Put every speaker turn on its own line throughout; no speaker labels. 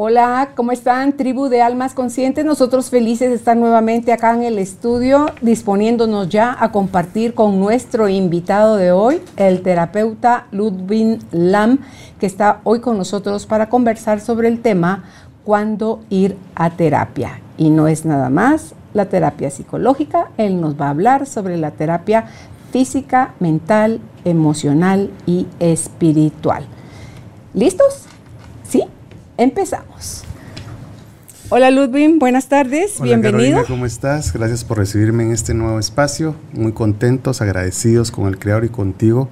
Hola, ¿cómo están? Tribu de Almas Conscientes. Nosotros felices de estar nuevamente acá en el estudio, disponiéndonos ya a compartir con nuestro invitado de hoy, el terapeuta Ludwig Lam, que está hoy con nosotros para conversar sobre el tema cuándo ir a terapia. Y no es nada más la terapia psicológica, él nos va a hablar sobre la terapia física, mental, emocional y espiritual. ¿Listos? Empezamos. Hola Ludwig, buenas tardes,
Hola,
bienvenido.
Carolina, ¿Cómo estás? Gracias por recibirme en este nuevo espacio. Muy contentos, agradecidos con el Creador y contigo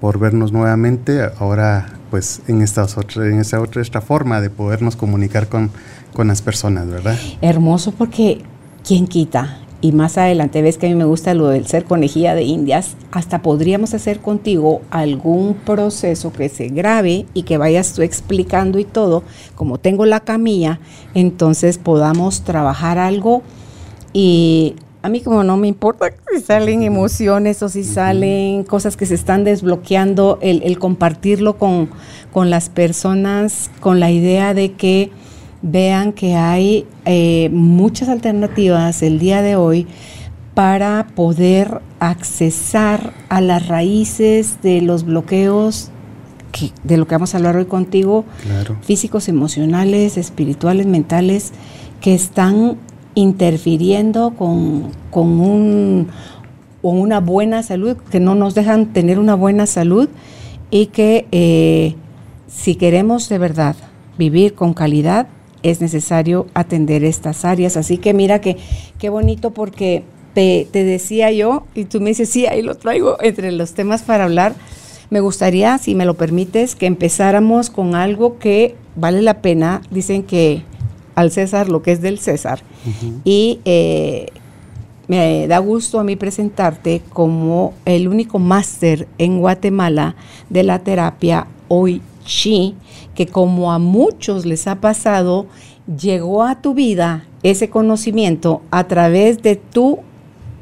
por vernos nuevamente. Ahora, pues, en, estas otra, en esta otra esta forma de podernos comunicar con, con las personas, ¿verdad?
Hermoso porque, ¿quién quita? Y más adelante ves que a mí me gusta lo del ser conejilla de indias. Hasta podríamos hacer contigo algún proceso que se grabe y que vayas tú explicando y todo. Como tengo la camilla, entonces podamos trabajar algo. Y a mí como no me importa si salen emociones o si salen cosas que se están desbloqueando, el, el compartirlo con, con las personas, con la idea de que vean que hay eh, muchas alternativas el día de hoy para poder accesar a las raíces de los bloqueos que, de lo que vamos a hablar hoy contigo,
Claro.
físicos, emocionales, espirituales, mentales, que están interfiriendo con, con un, con una buena salud, que no nos dejan tener una buena salud y que eh, si queremos de verdad vivir con calidad, es necesario atender estas áreas. Así que mira que qué bonito porque te, te decía yo, y tú me dices, sí, ahí lo traigo entre los temas para hablar. Me gustaría, si me lo permites, que empezáramos con algo que vale la pena. Dicen que al César lo que es del César. Y eh, me da gusto a mí presentarte como el único máster en Guatemala de la terapia Hoy Chi, que como a muchos les ha pasado, llegó a tu vida ese conocimiento a través de tu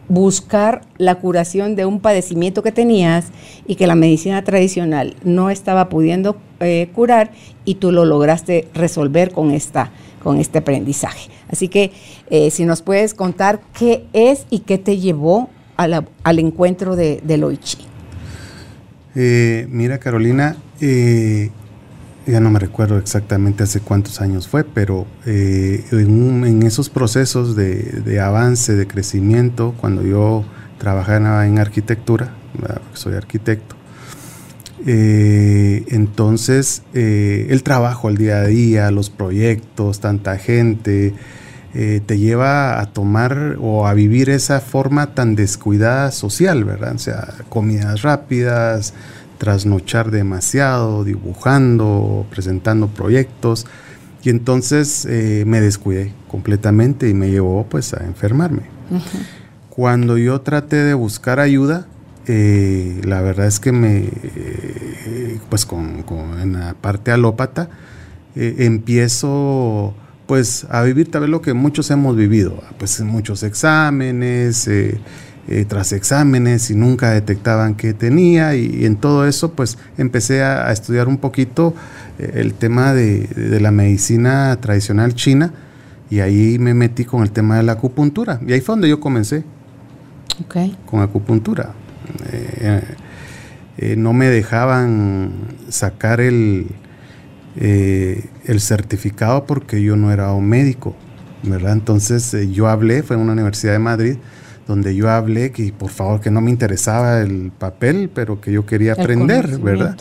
buscar la curación de un padecimiento que tenías y que la medicina tradicional no estaba pudiendo eh, curar y tú lo lograste resolver con, esta, con este aprendizaje. Así que eh, si nos puedes contar qué es y qué te llevó al encuentro de, del Oichi.
Eh, mira, Carolina, eh, ya no me recuerdo exactamente hace cuántos años fue, pero eh, en, esos procesos de, de avance, de crecimiento, cuando yo trabajaba en arquitectura, soy arquitecto, eh, entonces eh, el trabajo al día a día, los proyectos, tanta gente, te lleva a tomar o a vivir esa forma tan descuidada social, ¿verdad? O sea, comidas rápidas, trasnochar demasiado, dibujando, presentando proyectos. Y entonces eh, me descuidé completamente y me llevó pues a enfermarme. Cuando yo traté de buscar ayuda, eh, la verdad es que me, eh, pues con, con- en la parte alópata, empiezo pues a vivir tal vez lo que muchos hemos vivido, pues muchos exámenes, eh, tras exámenes y nunca detectaban que tenía y, y en todo eso pues empecé a, a estudiar un poquito eh, el tema de, de la medicina tradicional china y ahí me metí con el tema de la acupuntura y ahí fue donde yo comencé
Okay.
con acupuntura. Eh, eh, no me dejaban sacar el, eh, el certificado porque yo no era un médico, ¿verdad? Entonces eh, yo hablé, fue en una universidad de Madrid, donde yo hablé que por favor que no me interesaba el papel, pero que yo quería aprender, ¿verdad?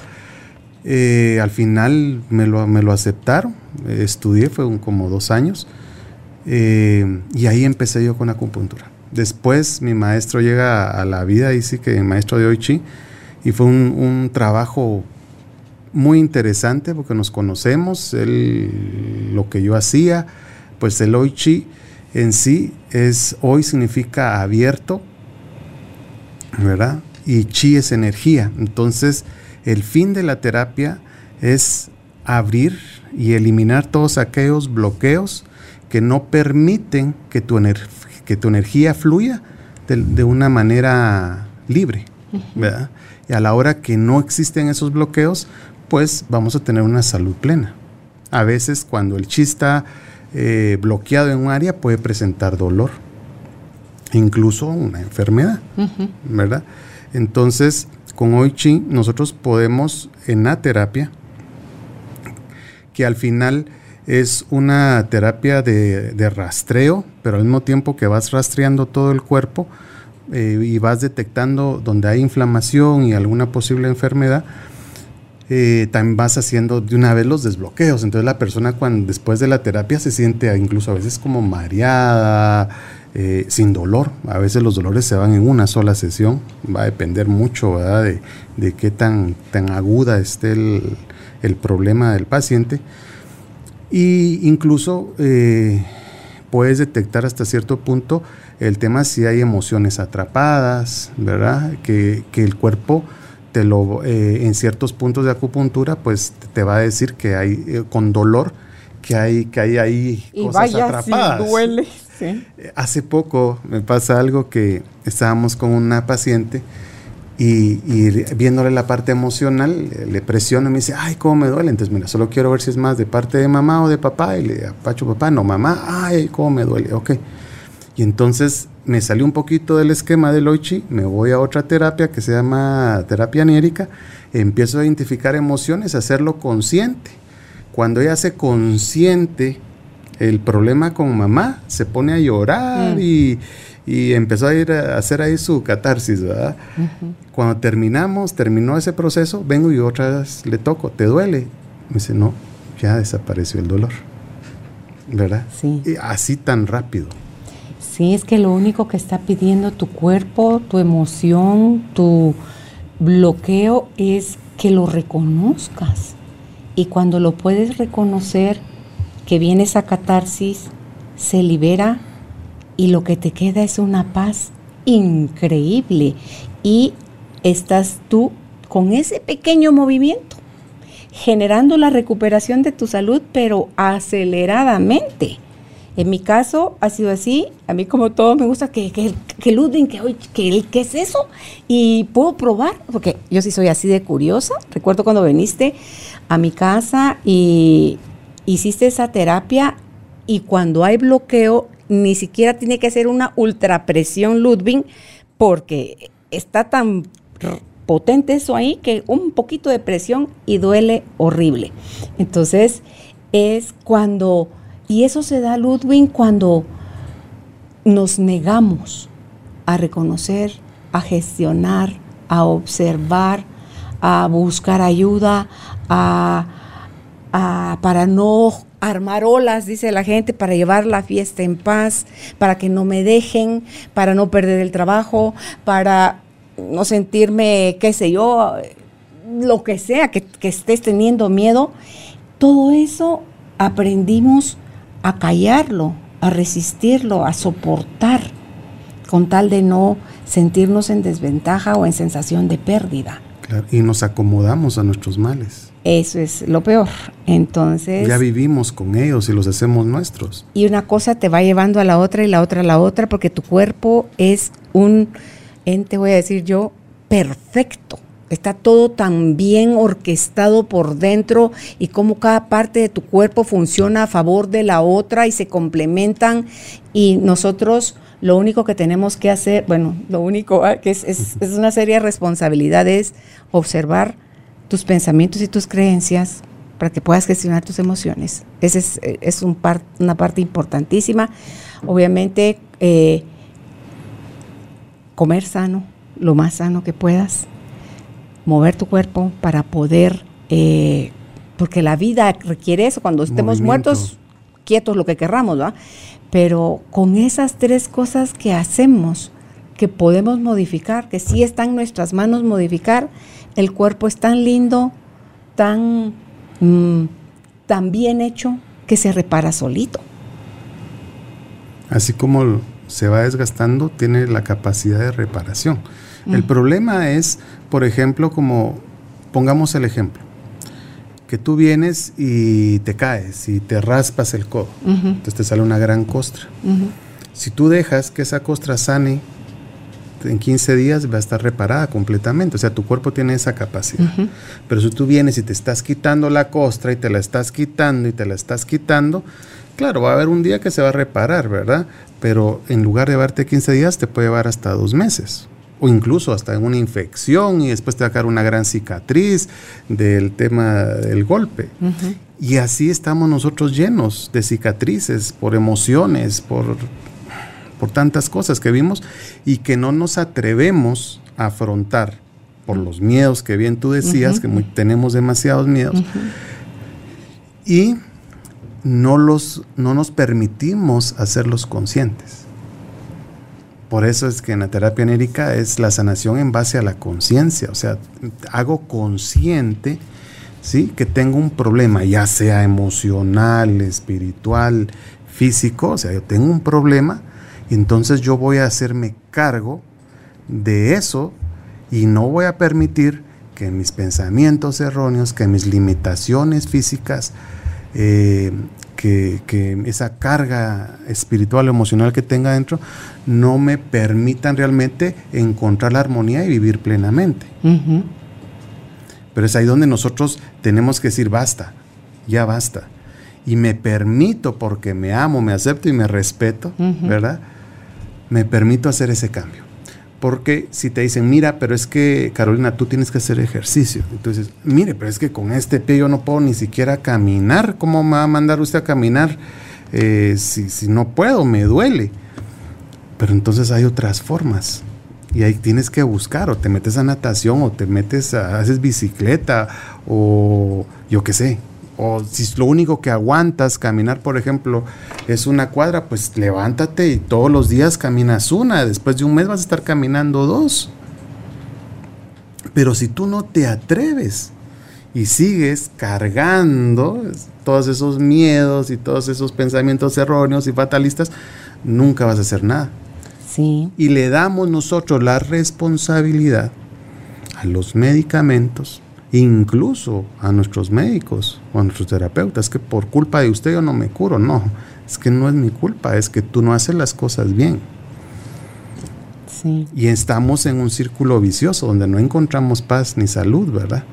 Eh, al final me lo, me lo aceptaron, eh, estudié, fue un- como dos años, eh, y ahí empecé yo con acupuntura. Después mi maestro llega a, a la vida, y sí que el maestro de Oichi, y fue un, un trabajo muy interesante porque nos conocemos, él, lo que yo hacía, pues el Oichi en sí es, hoy significa abierto, ¿verdad? Y chi es energía. Entonces, el fin de la terapia es abrir y eliminar todos aquellos bloqueos que no permiten que tu, que tu energía fluya de, una manera libre. Y a la hora que no existen esos bloqueos, pues vamos a tener una salud plena. A veces cuando el chi está eh, bloqueado en un área puede presentar dolor, incluso una enfermedad, ¿verdad? Entonces, con Hoy Chi nosotros podemos en la terapia, que al final es una terapia de, rastreo, pero al mismo tiempo que vas rastreando todo el cuerpo eh, y vas detectando donde hay inflamación y alguna posible enfermedad, eh, también vas haciendo de una vez los desbloqueos. Entonces la persona cuando después de la terapia se siente incluso a veces como mareada, eh, sin dolor. A veces los dolores se van en una sola sesión. Va a depender mucho De, de, qué tan, tan aguda esté el, problema del paciente. Y incluso eh, puedes detectar hasta cierto punto el tema si hay emociones atrapadas, ¿verdad? Que, que el cuerpo te lo, eh, en ciertos puntos de acupuntura, pues te va a decir que hay eh, con dolor que hay que hay ahí
y cosas vaya, atrapadas. duele.
Eh, hace poco me pasa algo que estábamos con una paciente y, viéndole la parte emocional, le presiono y me dice, ay, cómo me duele. Entonces, mira, solo quiero ver si es más de parte de mamá o de papá. Y le apacho papá, no, mamá, ay, cómo me duele. Ok. Y entonces me salió un poquito del esquema del Oichi, me voy a otra terapia que se llama terapia anérica, empiezo a identificar emociones, a hacerlo consciente. Cuando ella hace consciente el problema con mamá, se pone a llorar mm. y, empezó a ir a hacer ahí su catarsis, ¿verdad? Cuando terminamos, terminó ese proceso, vengo y otra vez le toco, ¿te duele? Me dice, no, ya desapareció el dolor, ¿verdad?
Sí.
Y así tan rápido.
Sí, es que lo único que está pidiendo tu cuerpo, tu emoción, tu bloqueo es que lo reconozcas. Y cuando lo puedes reconocer, que viene esa catarsis, se libera y lo que te queda es una paz increíble. Y estás tú con ese pequeño movimiento, generando la recuperación de tu salud, pero aceleradamente. En mi caso ha sido así. A mí como todo me gusta que, que, que Ludwig, que, que, ¿qué es eso? Y puedo probar, porque yo sí soy así de curiosa. Recuerdo cuando viniste a mi casa y hiciste esa terapia y cuando hay bloqueo, ni siquiera tiene que ser una ultrapresión Ludwig, porque está tan potente eso ahí que un poquito de presión y duele horrible. Entonces es cuando y eso se da, Ludwig, cuando nos negamos a reconocer, a gestionar, a observar, a buscar ayuda, a, para no armar olas, dice la gente, para llevar la fiesta en paz, para que no me dejen, para no perder el trabajo, para no sentirme, qué sé yo, lo que sea, que, que estés teniendo miedo. Todo eso aprendimos a callarlo, a resistirlo, a soportar, con tal de no sentirnos en desventaja o en sensación de pérdida.
y nos acomodamos a nuestros males.
Eso es lo peor. Entonces...
Ya vivimos con ellos y los hacemos nuestros.
Y una cosa te va llevando a la otra y la otra a la otra porque tu cuerpo es un ente, voy a decir yo, perfecto está todo tan bien orquestado por dentro y cómo cada parte de tu cuerpo funciona a favor de la otra y se complementan y nosotros lo único que tenemos que hacer, bueno, lo único ah, que es, es, una serie de responsabilidades, observar tus pensamientos y tus creencias para que puedas gestionar tus emociones. Esa es, es un una parte importantísima. Obviamente, eh, comer sano, lo más sano que puedas mover tu cuerpo para poder, eh, porque la vida requiere eso, cuando estemos muertos, quietos lo que querramos, ¿verdad? Pero con esas tres cosas que hacemos, que podemos modificar, que sí está en nuestras manos modificar, el cuerpo es tan lindo, tan, mm, tan bien hecho, que se repara solito.
Así como se va desgastando, tiene la capacidad de reparación. El problema es, por ejemplo, como pongamos el ejemplo, que tú vienes y te caes y te raspas el codo, entonces te sale una gran costra. Si tú dejas que esa costra sane, en 15 días va a estar reparada completamente. O sea, tu cuerpo tiene esa capacidad. Pero si tú vienes y te estás quitando la costra y te la estás quitando y te la estás quitando, claro, va a haber un día que se va a reparar, ¿verdad? Pero en lugar de llevarte 15 días, te puede llevar hasta dos meses. O incluso hasta una infección y después te va a quedar una gran cicatriz del tema del golpe. Y así estamos nosotros llenos de cicatrices por emociones, por por tantas cosas que vimos y que no nos atrevemos a afrontar por los miedos que bien tú decías, que tenemos demasiados miedos, y no, los, no nos permitimos hacerlos conscientes. Por eso es que en la terapia enérica es la sanación en base a la conciencia, o sea, hago consciente ¿sí? que tengo un problema, ya sea emocional, espiritual, físico, o sea, yo tengo un problema entonces yo voy a hacerme cargo de eso y no voy a permitir que mis pensamientos erróneos, que mis limitaciones físicas, eh, que, esa carga espiritual o emocional que tenga dentro, no me permitan realmente encontrar la armonía y vivir plenamente. Pero es ahí donde nosotros tenemos que decir, basta, ya basta. Y me permito, porque me amo, me acepto y me respeto, ¿verdad? me permito hacer ese cambio. Porque si te dicen, mira, pero es que Carolina, tú tienes que hacer ejercicio. Entonces, mire, pero es que con este pie yo no puedo ni siquiera caminar. ¿Cómo me va a mandar usted a caminar eh, si, si no puedo? Me duele. Pero entonces hay otras formas. Y ahí tienes que buscar, o te metes a natación, o te metes a, haces bicicleta, o yo qué sé, o si lo único que aguantas caminar, por ejemplo, es una cuadra, pues levántate y todos los días caminas una. Después de un mes vas a estar caminando dos. Pero si tú no te atreves y sigues cargando todos esos miedos y todos esos pensamientos erróneos y fatalistas, nunca vas a hacer nada.
Sí.
Y le damos nosotros la responsabilidad a los medicamentos, incluso a nuestros médicos o a nuestros terapeutas, que por culpa de usted yo no me curo, no, es que no es mi culpa, es que tú no haces las cosas bien. Y estamos en un círculo vicioso donde no encontramos paz ni salud, ¿verdad?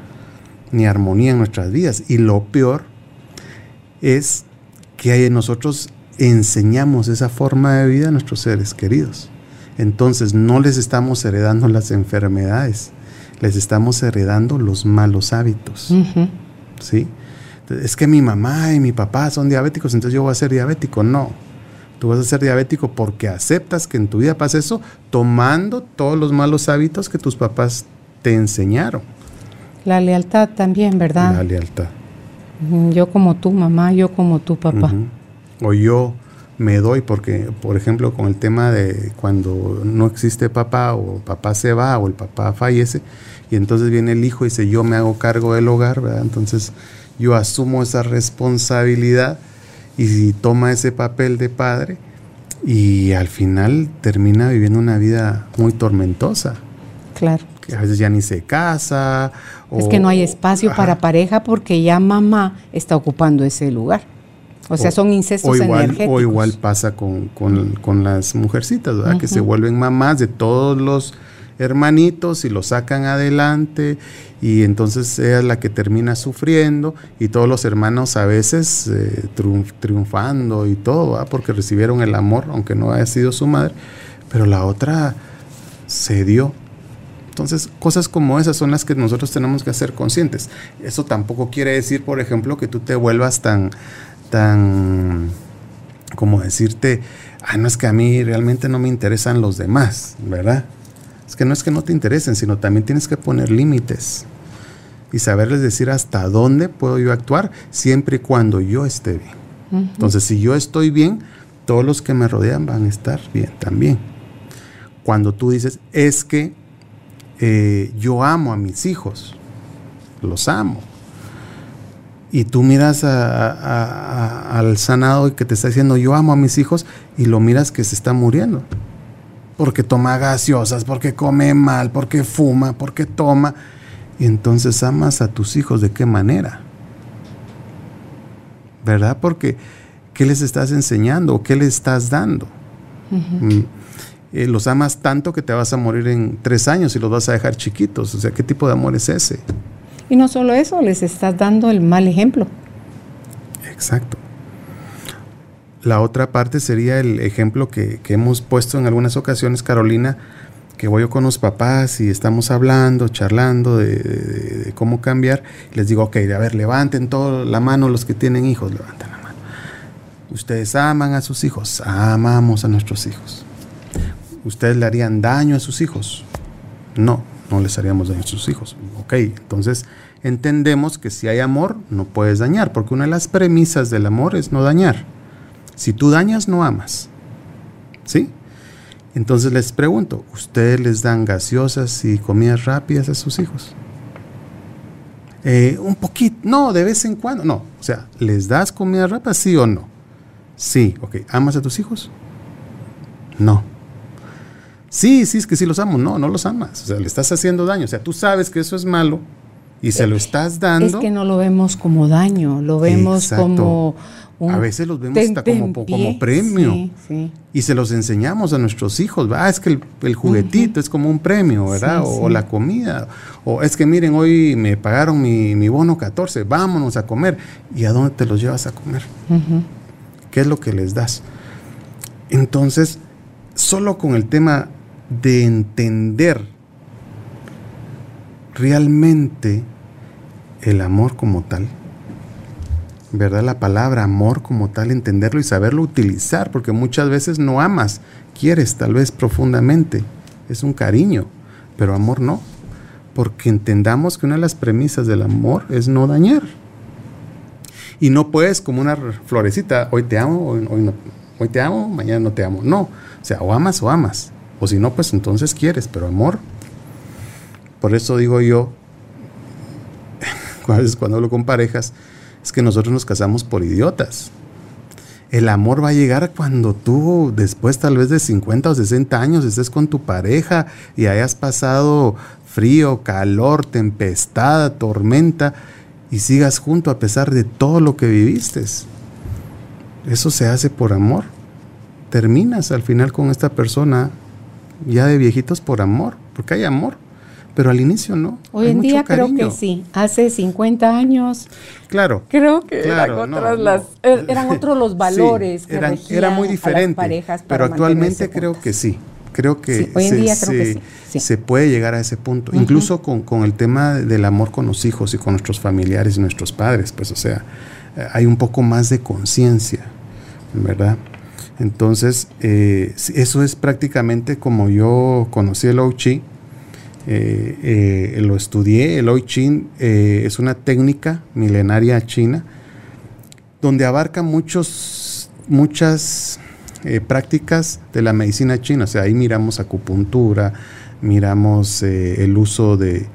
Ni armonía en nuestras vidas. Y lo peor es que nosotros enseñamos esa forma de vida a nuestros seres queridos. Entonces no les estamos heredando las enfermedades, les estamos heredando los malos hábitos. ¿Sí? Es que mi mamá y mi papá son diabéticos, entonces yo voy a ser diabético. No. Tú vas a ser diabético porque aceptas que en tu vida pasa eso, tomando todos los malos hábitos que tus papás te enseñaron.
La lealtad también, ¿verdad?
La lealtad.
Yo como tu mamá, yo como tu papá.
O yo me doy porque, por ejemplo, con el tema de cuando no existe papá o papá se va o el papá fallece y entonces viene el hijo y dice yo me hago cargo del hogar, ¿verdad? Entonces yo asumo esa responsabilidad y toma ese papel de padre y al final termina viviendo una vida muy tormentosa.
Claro.
Que a veces ya ni se casa.
es que no hay espacio para pareja porque ya mamá está ocupando ese lugar. O sea, son incestos
o igual,
energéticos.
O igual pasa con, las mujercitas, ¿verdad? Que se vuelven mamás de todos los hermanitos y los sacan adelante y entonces ella es la que termina sufriendo y todos los hermanos a veces eh, triunfando y todo, porque recibieron el amor, aunque no haya sido su madre, pero la otra se dio. Entonces, cosas como esas son las que nosotros tenemos que hacer conscientes. Eso tampoco quiere decir, por ejemplo, que tú te vuelvas tan tan, como decirte, ah, no es que a mí realmente no me interesan los demás, ¿verdad? Es que no es que no te interesen, sino también tienes que poner límites y saberles decir hasta dónde puedo yo actuar siempre y cuando yo esté bien. Entonces, si yo estoy bien, todos los que me rodean van a estar bien también. Cuando tú dices, es que eh, yo amo a mis hijos, los amo, y tú miras al sanado y que te está diciendo yo amo a mis hijos y lo miras que se está muriendo. Porque toma gaseosas, porque come mal, porque fuma, porque toma. Y entonces amas a tus hijos de qué manera. ¿Verdad? Porque ¿qué les estás enseñando o qué les estás dando? Mm, eh, los amas tanto que te vas a morir en tres años y los vas a dejar chiquitos. O sea, ¿qué tipo de amor es ese?
Y no solo eso, les estás dando el mal ejemplo.
Exacto. La otra parte sería el ejemplo que, hemos puesto en algunas ocasiones, Carolina, que voy yo con los papás y estamos hablando, charlando de, cómo cambiar. Les digo, ok, a ver, levanten toda la mano los que tienen hijos, levanten la mano. Ustedes aman a sus hijos, amamos a nuestros hijos. ¿Ustedes le harían daño a sus hijos? No, no les haríamos daño a sus hijos. Ok, entonces entendemos que si hay amor, no puedes dañar, porque una de las premisas del amor es no dañar. Si tú dañas, no amas. ¿Sí? Entonces les pregunto, ¿ustedes les dan gaseosas y comidas rápidas a sus hijos? Eh, un poquito, no, de vez en cuando, no. O sea, ¿les das comida rápida, sí o no? Sí, ok. ¿Amas a tus hijos? No. Sí, sí, es que sí los amo. No, no los amas. O sea, le estás haciendo daño. O sea, tú sabes que eso es malo y se lo estás dando. Es
que no lo vemos como daño, lo vemos como...
a veces los vemos hasta como, como premio. Y se los enseñamos a nuestros hijos. Ah, es que el, juguetito es como un premio, ¿verdad? o, la comida. O es que miren, hoy me pagaron mi, bono 14, vámonos a comer. ¿Y a dónde te los llevas a comer? ¿Qué es lo que les das? Entonces, solo con el tema de entender realmente el amor como tal, ¿verdad? La palabra amor como tal, entenderlo y saberlo utilizar, porque muchas veces no amas, quieres tal vez profundamente, es un cariño, pero amor no, porque entendamos que una de las premisas del amor es no dañar. Y no puedes como una florecita, hoy te amo, hoy, no, hoy te amo, mañana no te amo. No, o sea, o amas o amas. O si no, pues entonces quieres, pero amor. Por eso digo yo, a veces cuando hablo con parejas, es que nosotros nos casamos por idiotas. El amor va a llegar cuando tú, después tal vez de 50 o 60 años, estés con tu pareja y hayas pasado frío, calor, tempestad, tormenta y sigas junto a pesar de todo lo que viviste. Eso se hace por amor. Terminas al final con esta persona ya de viejitos por amor, porque hay amor, pero al inicio no.
Hoy en día creo que sí, hace 50 años.
Claro.
Creo que eran, otras las, er, eran otros los valores que
eran, era muy diferente, pero actualmente creo que sí. Creo que,
hoy en día creo que sí,
se puede llegar a ese punto, incluso con, con el tema del amor con los hijos y con nuestros familiares y nuestros padres, pues o sea, hay un poco más de conciencia, ¿verdad? Entonces, eh, eso es prácticamente como yo conocí el Ouchi, eh, eh, lo estudié. El Ouchi es una técnica milenaria china donde abarca muchos, muchas prácticas de la medicina china. O sea, ahí miramos acupuntura, miramos el uso de,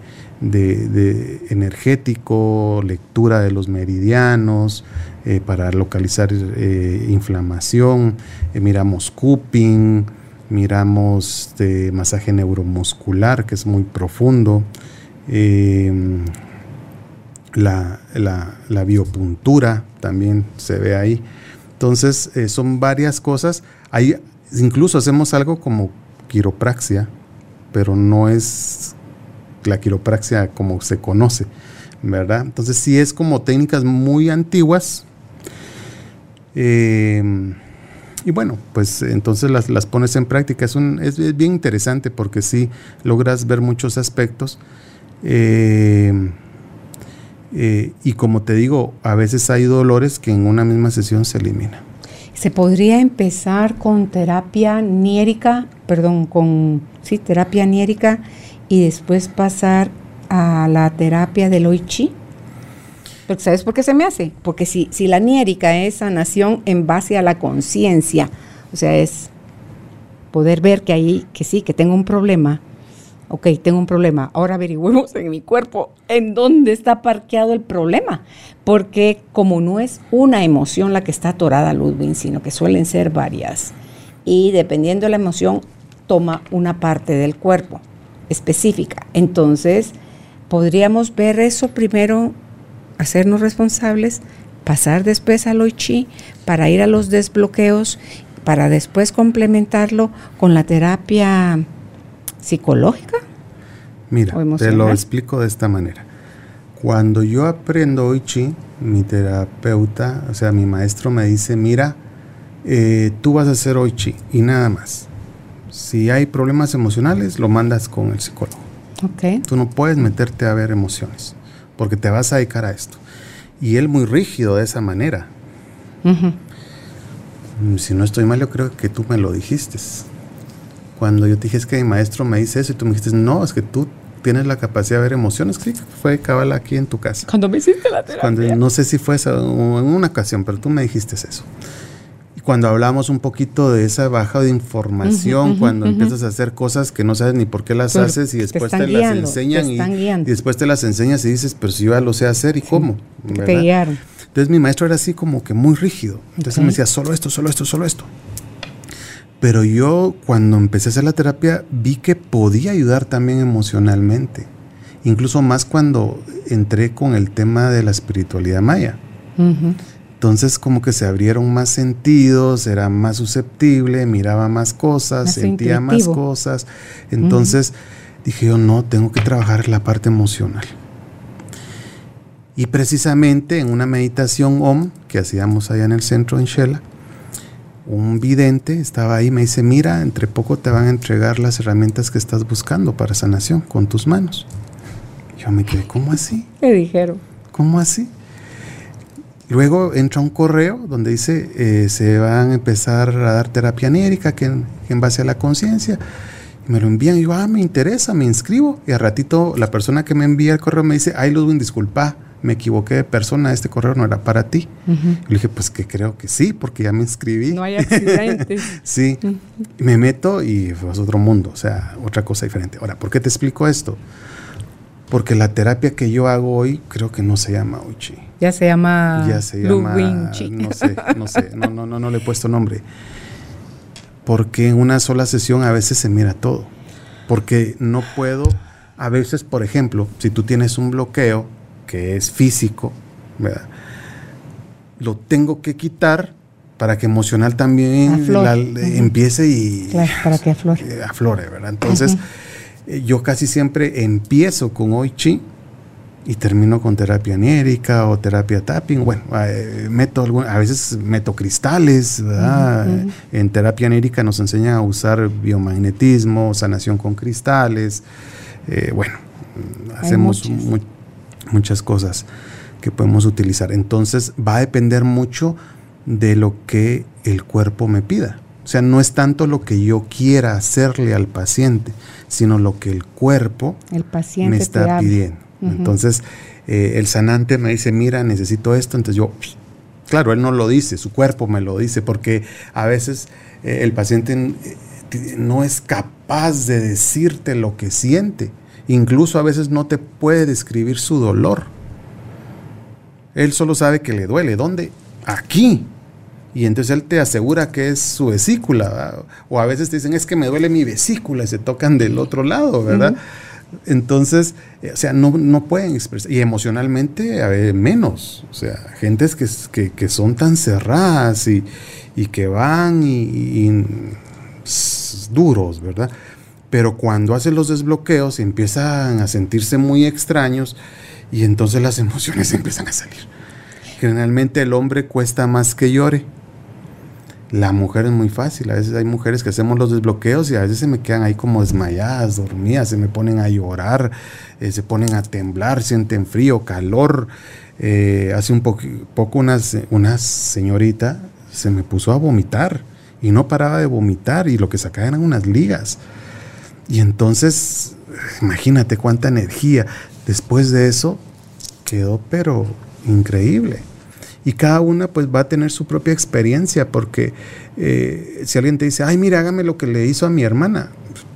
de, energético, lectura de los meridianos, eh, para localizar eh, inflamación, eh, miramos cupping, miramos este, masaje neuromuscular, que es muy profundo, em, la, la, biopuntura también se ve ahí. Entonces, son varias cosas. Ahí incluso hacemos algo como quiropraxia, pero no es la quiropraxia como se conoce, ¿verdad? Entonces sí es como técnicas muy antiguas. Eh, y bueno, pues entonces las, pones en práctica. Es, es, bien interesante porque sí logras ver muchos aspectos. Eh, eh, y como te digo, a veces hay dolores que en una misma sesión se eliminan.
Se podría empezar con terapia niérica, perdón, con sí, terapia niérica y después pasar a la terapia del Oichi. Porque ¿sabes por qué se me hace? Porque si, si la niérica es sanación en base a la conciencia, o sea, es poder ver que ahí, que sí, que tengo un problema. Ok, tengo un problema. Ahora averigüemos en mi cuerpo en dónde está parqueado el problema. Porque como no es una emoción la que está atorada, Ludwig, sino que suelen ser varias. Y dependiendo de la emoción, toma una parte del cuerpo específica. Entonces, podríamos ver eso primero, hacernos responsables, pasar después al OICHI para ir a los desbloqueos, para después complementarlo con la terapia psicológica.
Mira, te lo explico de esta manera. Cuando yo aprendo OICHI, mi terapeuta, o sea, mi maestro me dice, mira, eh, tú vas a hacer OICHI y nada más. Si hay problemas emocionales, lo mandas con el psicólogo.
Okay.
Tú no puedes meterte a ver emociones, porque te vas a dedicar a esto. Y él muy rígido de esa manera. Mm, si no estoy mal, yo creo que tú me lo dijiste. Cuando yo te dije es que mi maestro me dice eso y tú me dijiste, no, es que tú tienes la capacidad de ver emociones. Sí, fue cabal aquí en tu casa.
Cuando me hiciste la terapia.
Cuando, no sé si fue esa, en una ocasión, pero tú me dijiste eso cuando hablamos un poquito de esa baja de información, cuando empiezas a hacer cosas que no sabes ni por qué las haces y después te, las enseñan y, después te las enseñas y dices, pero si yo ya lo sé hacer y cómo.
Te guiaron.
Entonces mi maestro era así como que muy rígido. Entonces me decía, solo esto, solo esto, solo esto. Pero yo cuando empecé a hacer la terapia vi que podía ayudar también emocionalmente. Incluso más cuando entré con el tema de la espiritualidad maya. Entonces como que se abrieron más sentidos, era más susceptible, miraba más cosas, sentía más cosas. Entonces dije yo, no, tengo que trabajar la parte emocional. Y precisamente en una meditación OM que hacíamos allá en el centro en Shela, un vidente estaba ahí, me dice, mira, entre poco te van a entregar las herramientas que estás buscando para sanación con tus manos. Yo me quedé, ¿cómo así?
Me dijeron.
¿Cómo así? Luego entra un correo donde dice eh, se van a empezar a dar terapia anérica que en, base a la conciencia. Me lo envían y yo, ah, me interesa, me inscribo. Y al ratito la persona que me envía el correo me dice, ay Ludwig, disculpa, me equivoqué de persona, este correo no era para ti. Le dije, pues que creo que sí, porque ya me inscribí.
No hay accidentes.
sí, me meto y es otro mundo, o sea, otra cosa diferente. Ahora, ¿por qué te explico esto? Porque la terapia que yo hago hoy creo que no se llama Uchi.
Ya se llama
Ya se llama no sé, no sé, no, no, no, no le he puesto nombre. Porque en una sola sesión a veces se mira todo. Porque no puedo, a veces, por ejemplo, si tú tienes un bloqueo que es físico, ¿verdad? lo tengo que quitar para que emocional también empiece y
para que aflore.
aflore ¿verdad? Entonces, eh, yo casi siempre empiezo con Oi Chi y termino con terapia anérica o terapia tapping. Bueno, eh, meto a veces meto cristales, ¿verdad? En terapia anérica nos enseñan a usar biomagnetismo, sanación con cristales. Eh, bueno, hacemos muchas cosas que podemos utilizar. Entonces va a depender mucho de lo que el cuerpo me pida. O sea, no es tanto lo que yo quiera hacerle al paciente, sino lo que el cuerpo me está pidiendo. Entonces, eh, el sanante me dice, mira, necesito esto, entonces yo, claro, él no lo dice, su cuerpo me lo dice, porque a veces eh, el paciente eh, no es capaz de decirte lo que siente, incluso a veces no te puede describir su dolor. Él solo sabe que le duele. ¿Dónde? Aquí. Y entonces él te asegura que es su vesícula. O a veces te dicen, es que me duele mi vesícula y se tocan del otro lado, ¿verdad? Entonces, eh, o sea, no, no, pueden expresar. Y emocionalmente, a menos. O sea, gentes que, que, son tan cerradas y, y que van y, duros, ¿verdad? Pero cuando hacen los desbloqueos empiezan a sentirse muy extraños y entonces las emociones empiezan a salir. Generalmente el hombre cuesta más que llore. La mujer es muy fácil. A veces hay mujeres que hacemos los desbloqueos y a veces se me quedan ahí como desmayadas, dormidas, se me ponen a llorar, eh, se ponen a temblar, sienten frío, calor. Eh, hace un poco una, señorita se me puso a vomitar y no paraba de vomitar y lo que sacaba eran unas ligas. Y entonces, imagínate cuánta energía. Después de eso, quedó pero increíble y cada una pues va a tener su propia experiencia porque eh, si alguien te dice, ay, mira, hágame lo que le hizo a mi hermana,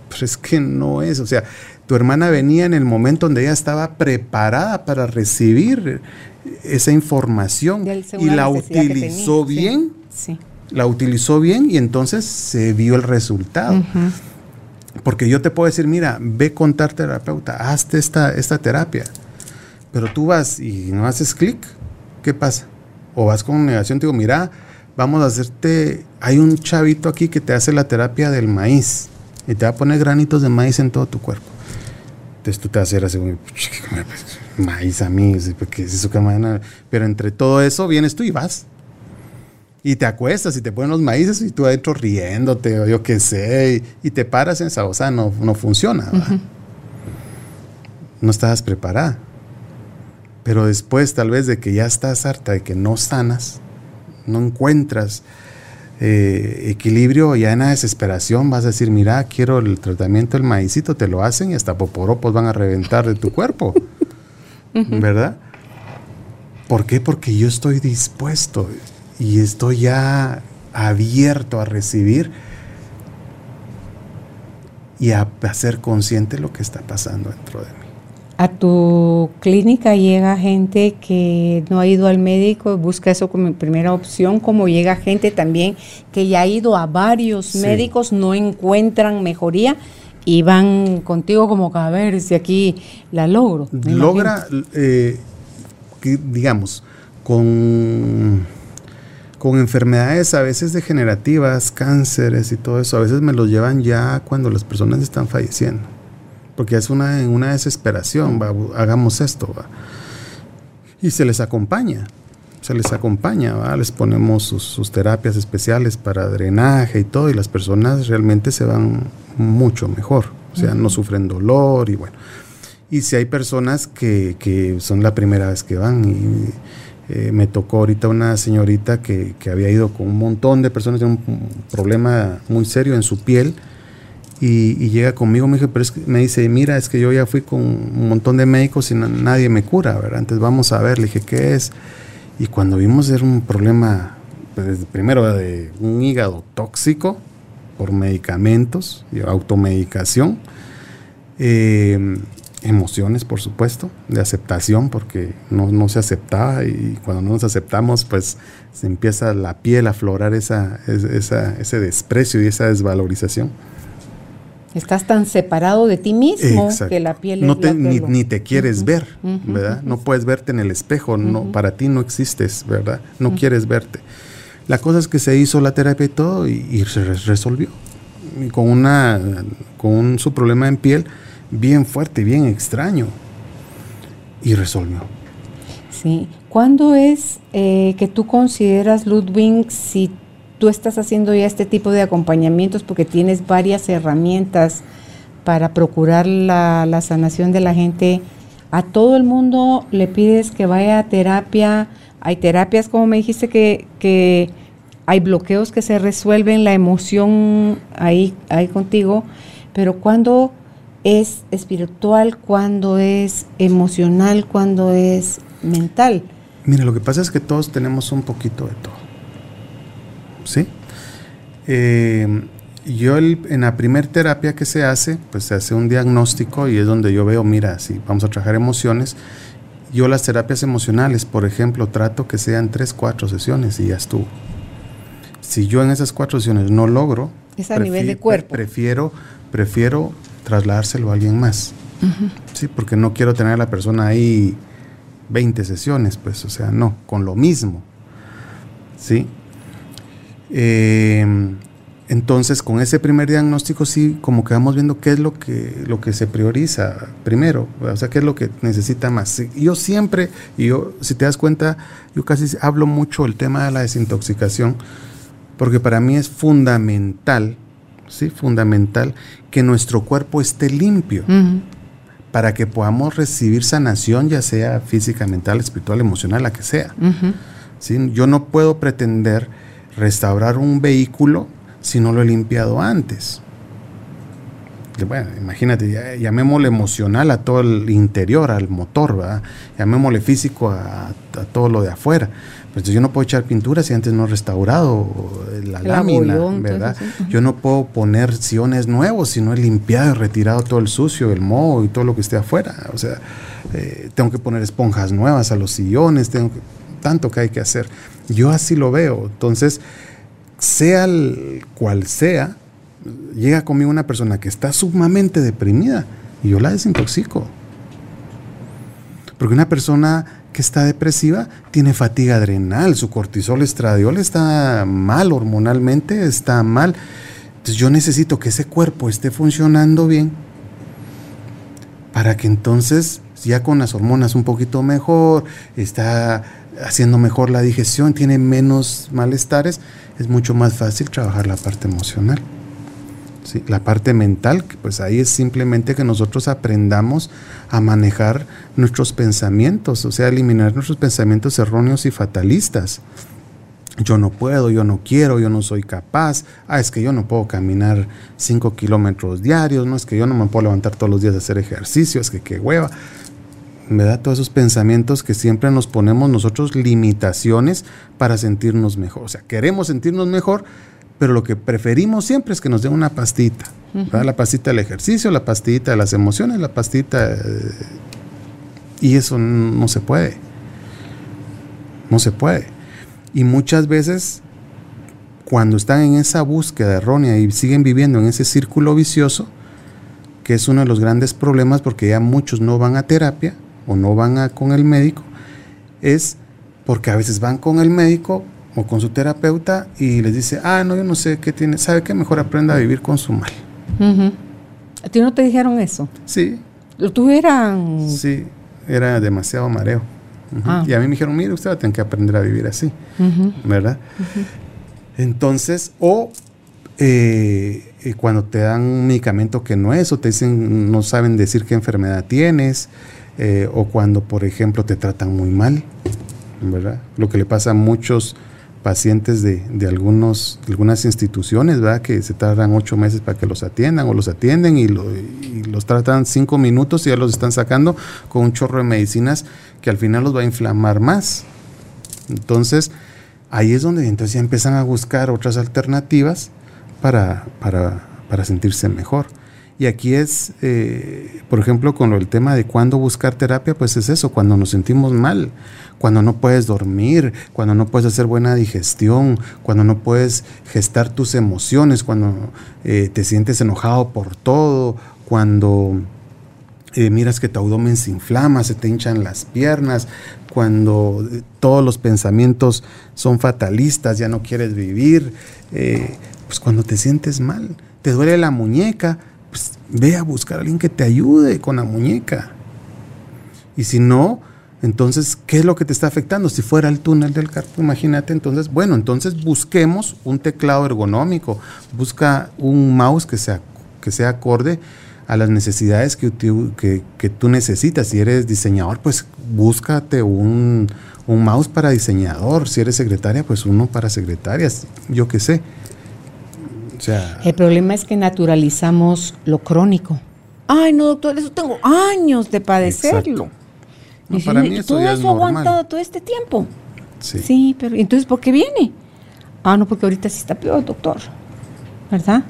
pues es que no es, o sea, tu hermana venía en el momento donde ella estaba preparada para recibir esa información y la utilizó bien, la utilizó bien y entonces se vio el resultado. Porque yo te puedo decir, mira, ve con tal terapeuta, hazte esta, esta terapia. Pero tú vas y no haces clic, ¿qué pasa? O vas con negación, te digo, mira, vamos a hacerte, hay un chavito aquí que te hace la terapia del maíz y te va a poner granitos de maíz en todo tu cuerpo. Entonces tú te vas a hacer así, maíz a mí, porque es eso que Pero entre todo eso vienes tú y vas y te acuestas y te ponen los maíces y tú adentro riéndote o yo qué sé, y, te paras en esa, o sea, no, no funciona. No estabas preparada. Pero después tal vez de que ya estás harta de que no sanas, no encuentras eh, equilibrio, ya en la desesperación vas a decir, mira, quiero el tratamiento del maízito, te lo hacen y hasta poporopos van a reventar de tu cuerpo. ¿Verdad? ¿Por qué? Porque yo estoy dispuesto y estoy ya abierto a recibir y a, ser consciente de lo que está pasando dentro de mí.
A tu clínica llega gente que no ha ido al médico, busca eso como primera opción, como llega gente también que ya ha ido a varios médicos, no encuentran mejoría y van contigo como a ver si aquí la logro.
Logra, eh, digamos, con con enfermedades a veces degenerativas, cánceres y todo eso, a veces me los llevan ya cuando las personas están falleciendo. Porque es una, una desesperación, hagamos esto. Y se les acompaña, se les acompaña, les ponemos sus, terapias especiales para drenaje y todo, y las personas realmente se van mucho mejor, o sea, no sufren dolor y bueno. Y si hay personas que, que son la primera vez que van y eh, me tocó ahorita una señorita que, había ido con un montón de personas con un problema muy serio en su piel y, llega conmigo, me, pero me dice, mira, es que yo ya fui con un montón de médicos y nadie me cura, ¿verdad? Entonces vamos a ver, le dije, ¿qué es? Y cuando vimos era un problema, pues, primero de un hígado tóxico por medicamentos, y automedicación. Eh, emociones, por supuesto, de aceptación, porque no, se aceptaba y cuando no nos aceptamos, pues se empieza la piel a aflorar esa, ese desprecio y esa desvalorización.
Estás tan separado de ti mismo que la piel
no ni, te quieres ver, ¿verdad? No puedes verte en el espejo, no, para ti no existes, ¿verdad? No quieres verte. La cosa es que se hizo la terapia y todo y, se resolvió. Y con, una, con su problema en piel, bien fuerte, bien extraño. Y resolvió.
Sí. ¿Cuándo es eh, que tú consideras, Ludwig, si tú estás haciendo ya este tipo de acompañamientos porque tienes varias herramientas para procurar la, sanación de la gente? A todo el mundo le pides que vaya a terapia. Hay terapias, como me dijiste, que, que hay bloqueos que se resuelven, la emoción ahí, ahí contigo. Pero cuando es espiritual, cuando es emocional, cuando es mental.
Mira, lo que pasa es que todos tenemos un poquito de todo. ¿Sí? Eh, yo en la primer terapia que se hace, pues se hace un diagnóstico y es donde yo veo, mira, si vamos a trabajar emociones, yo las terapias emocionales, por ejemplo, trato que sean tres, cuatro sesiones y ya estuvo. Si yo en esas cuatro sesiones no logro,
es a nivel de cuerpo.
Prefiero, prefiero trasladárselo a alguien más. Sí, porque no quiero tener a la persona ahí 20 sesiones, pues, o sea, no, con lo mismo. ¿Sí? Em, entonces, con ese primer diagnóstico, sí, como que vamos viendo qué es lo que, lo que se prioriza primero, o sea, qué es lo que necesita más. Yo siempre, y yo, si te das cuenta, yo casi hablo mucho el tema de la desintoxicación, porque para mí es fundamental ¿sí? fundamental que nuestro cuerpo esté limpio para que podamos recibir sanación, ya sea física, mental, espiritual, emocional, la que sea. Yo no puedo pretender restaurar un vehículo si no lo he limpiado antes. Bueno, imagínate, llamémosle emocional a todo el interior, al motor, ¿verdad? llamémosle físico a todo lo de afuera. Pues yo no puedo echar pintura si antes no he restaurado la lámina, ¿verdad? Yo no puedo poner siones nuevos si no he limpiado y retirado todo el sucio, el moho y todo lo que esté afuera. O sea, eh, tengo que poner esponjas nuevas a los sillones, tengo tanto que hay que hacer. Yo así lo veo. Entonces, sea cual sea, llega conmigo una persona que está sumamente deprimida y yo la desintoxico. Porque una persona que está depresiva tiene fatiga adrenal, su cortisol estradiol está mal hormonalmente, está mal. Entonces yo necesito que ese cuerpo esté funcionando bien para que entonces ya con las hormonas un poquito mejor, está haciendo mejor la digestión, tiene menos malestares, es mucho más fácil trabajar la parte emocional. La parte mental, pues ahí es simplemente que nosotros aprendamos a manejar nuestros pensamientos, o sea, eliminar nuestros pensamientos erróneos y fatalistas. Yo no puedo, yo no quiero, yo no soy capaz. Ah, es que yo no puedo caminar 5 kilómetros diarios, no es que yo no me puedo levantar todos los días a hacer ejercicio, es que qué hueva. Me da todos esos pensamientos que siempre nos ponemos nosotros limitaciones para sentirnos mejor. O sea, queremos sentirnos mejor, pero lo que preferimos siempre es que nos den una pastita. La pastita del ejercicio, la pastita de las emociones, la pastita... Eh, y eso no se puede. No se puede. Y muchas veces, cuando están en esa búsqueda errónea y siguen viviendo en ese círculo vicioso, que es uno de los grandes problemas porque ya muchos no van a terapia o no van a, con el médico, es porque a veces van con el médico o con su terapeuta y les dice, ah, no, yo no sé qué tiene, ¿sabe qué? Mejor aprenda a vivir con su mal.
¿A ti no te dijeron eso?
Sí.
¿Lo tuvieran?
Sí, era demasiado mareo. Ah. Y a mí me dijeron, mire, usted va a tener que aprender a vivir así, ¿verdad? Entonces, o eh, eh, cuando te dan un medicamento que no es, o te dicen, no saben decir qué enfermedad tienes, eh, o cuando, por ejemplo, te tratan muy mal, ¿verdad? Lo que le pasa a muchos pacientes de, algunos, algunas instituciones, ¿verdad? Que se tardan ocho meses para que los atiendan o los atienden y, los tratan cinco minutos y ya los están sacando con un chorro de medicinas que al final los va a inflamar más. Entonces, ahí es donde entonces ya empiezan a buscar otras alternativas para, para sentirse mejor. Y aquí es, eh, por ejemplo, con el tema de cuándo buscar terapia, pues es eso, cuando nos sentimos mal, cuando no puedes dormir, cuando no puedes hacer buena digestión, cuando no puedes gestar tus emociones, cuando eh, te sientes enojado por todo, cuando eh, miras que tu abdomen se inflama, se te hinchan las piernas, cuando todos los pensamientos son fatalistas, ya no quieres vivir, pues cuando te sientes mal, te duele la muñeca, pues, ve a buscar a alguien que te ayude con la muñeca. Y si no, entonces, ¿qué es lo que te está afectando? Si fuera el túnel del carpo, imagínate, entonces, bueno, entonces busquemos un teclado ergonómico, busca un mouse que sea, que sea acorde a las necesidades que, que, tú necesitas. Si eres diseñador, pues búscate un, un mouse para diseñador. Si eres secretaria, pues uno para secretarias, yo qué sé
el problema es que naturalizamos lo crónico. Ay, no, doctor, eso tengo años de padecerlo.
para mí eso todo eso ha aguantado
todo este tiempo. Sí. sí, pero entonces ¿por qué viene? Ah, no, porque ahorita sí está peor, doctor. ¿Verdad?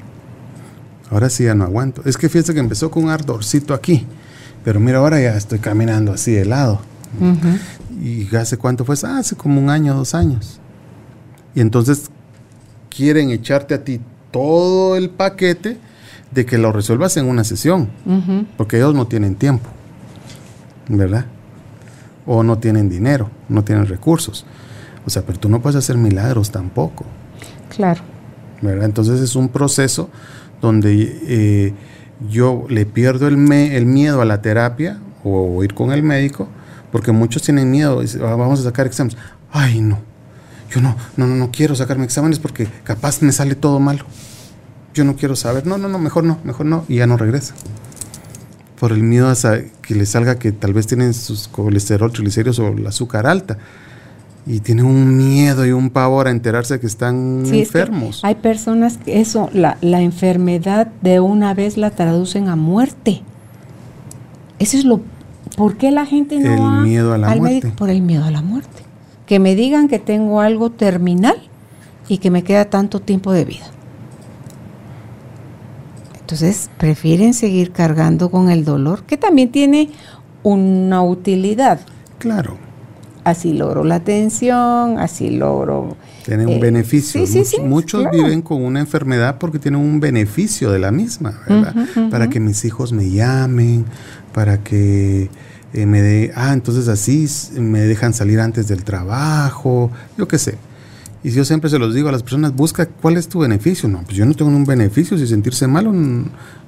Ahora sí ya no aguanto. Es que fíjese que empezó con un ardorcito aquí, pero mira, ahora ya estoy caminando así de lado. ¿Y hace cuánto fue? Ah, hace como un año, dos años. Y entonces quieren echarte a ti todo el paquete de que lo resuelvas en una sesión, porque ellos no tienen tiempo, ¿verdad? O no tienen dinero, no tienen recursos. O sea, pero tú no puedes hacer milagros tampoco.
Claro.
¿Verdad? Entonces es un proceso donde eh, yo le pierdo el, el, miedo a la terapia o, ir con el médico, porque muchos tienen miedo, ah, vamos a sacar exámenes. Ay, no, yo no, no, no, no quiero sacarme exámenes porque capaz me sale todo malo yo no quiero saber, no, no, no, mejor no, mejor no, y ya no regresa. Por el miedo a que le salga que tal vez tienen sus colesterol, triglicéridos o el azúcar alta. Y tienen un miedo y un pavor a enterarse que están enfermos.
hay personas que eso, la, la enfermedad de una vez la traducen a muerte. Eso es lo. ¿Por qué la gente no
el miedo a la muerte. Médico?
Por el miedo a la muerte. Que me digan que tengo algo terminal y que me queda tanto tiempo de vida. Entonces prefieren seguir cargando con el dolor, que también tiene una utilidad.
Claro.
así logro la atención, así logro...
Tiene un
eh,
beneficio.
sí, sí, sí,
muchos
claro.
viven con una enfermedad porque tienen un beneficio de la misma, ¿verdad? Para que mis hijos me llamen, para que eh, me dé, ah, entonces así me dejan salir antes del trabajo, yo qué sé. Y yo siempre se los digo a las personas, busca cuál es tu beneficio. No, pues yo no tengo un beneficio, si sentirse malo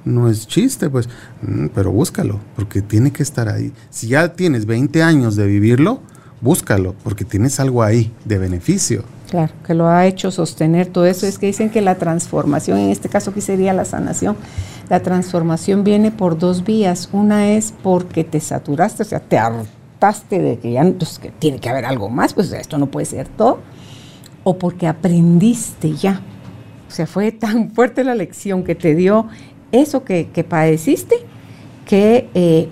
no es chiste, pues, Mm, pero búscalo, porque tiene que estar ahí. Si ya tienes 20 años de vivirlo, búscalo, porque tienes algo ahí de beneficio.
Claro, que lo ha hecho sostener todo eso. Es que dicen que la transformación, en este caso aquí sería la sanación, la transformación viene por dos vías. Una es porque te saturaste, o sea, te hartaste de que ya pues, que tiene que haber algo más, pues esto no puede ser todo. O porque aprendiste ya. O sea, fue tan fuerte la lección que te dio eso que, que padeciste que eh,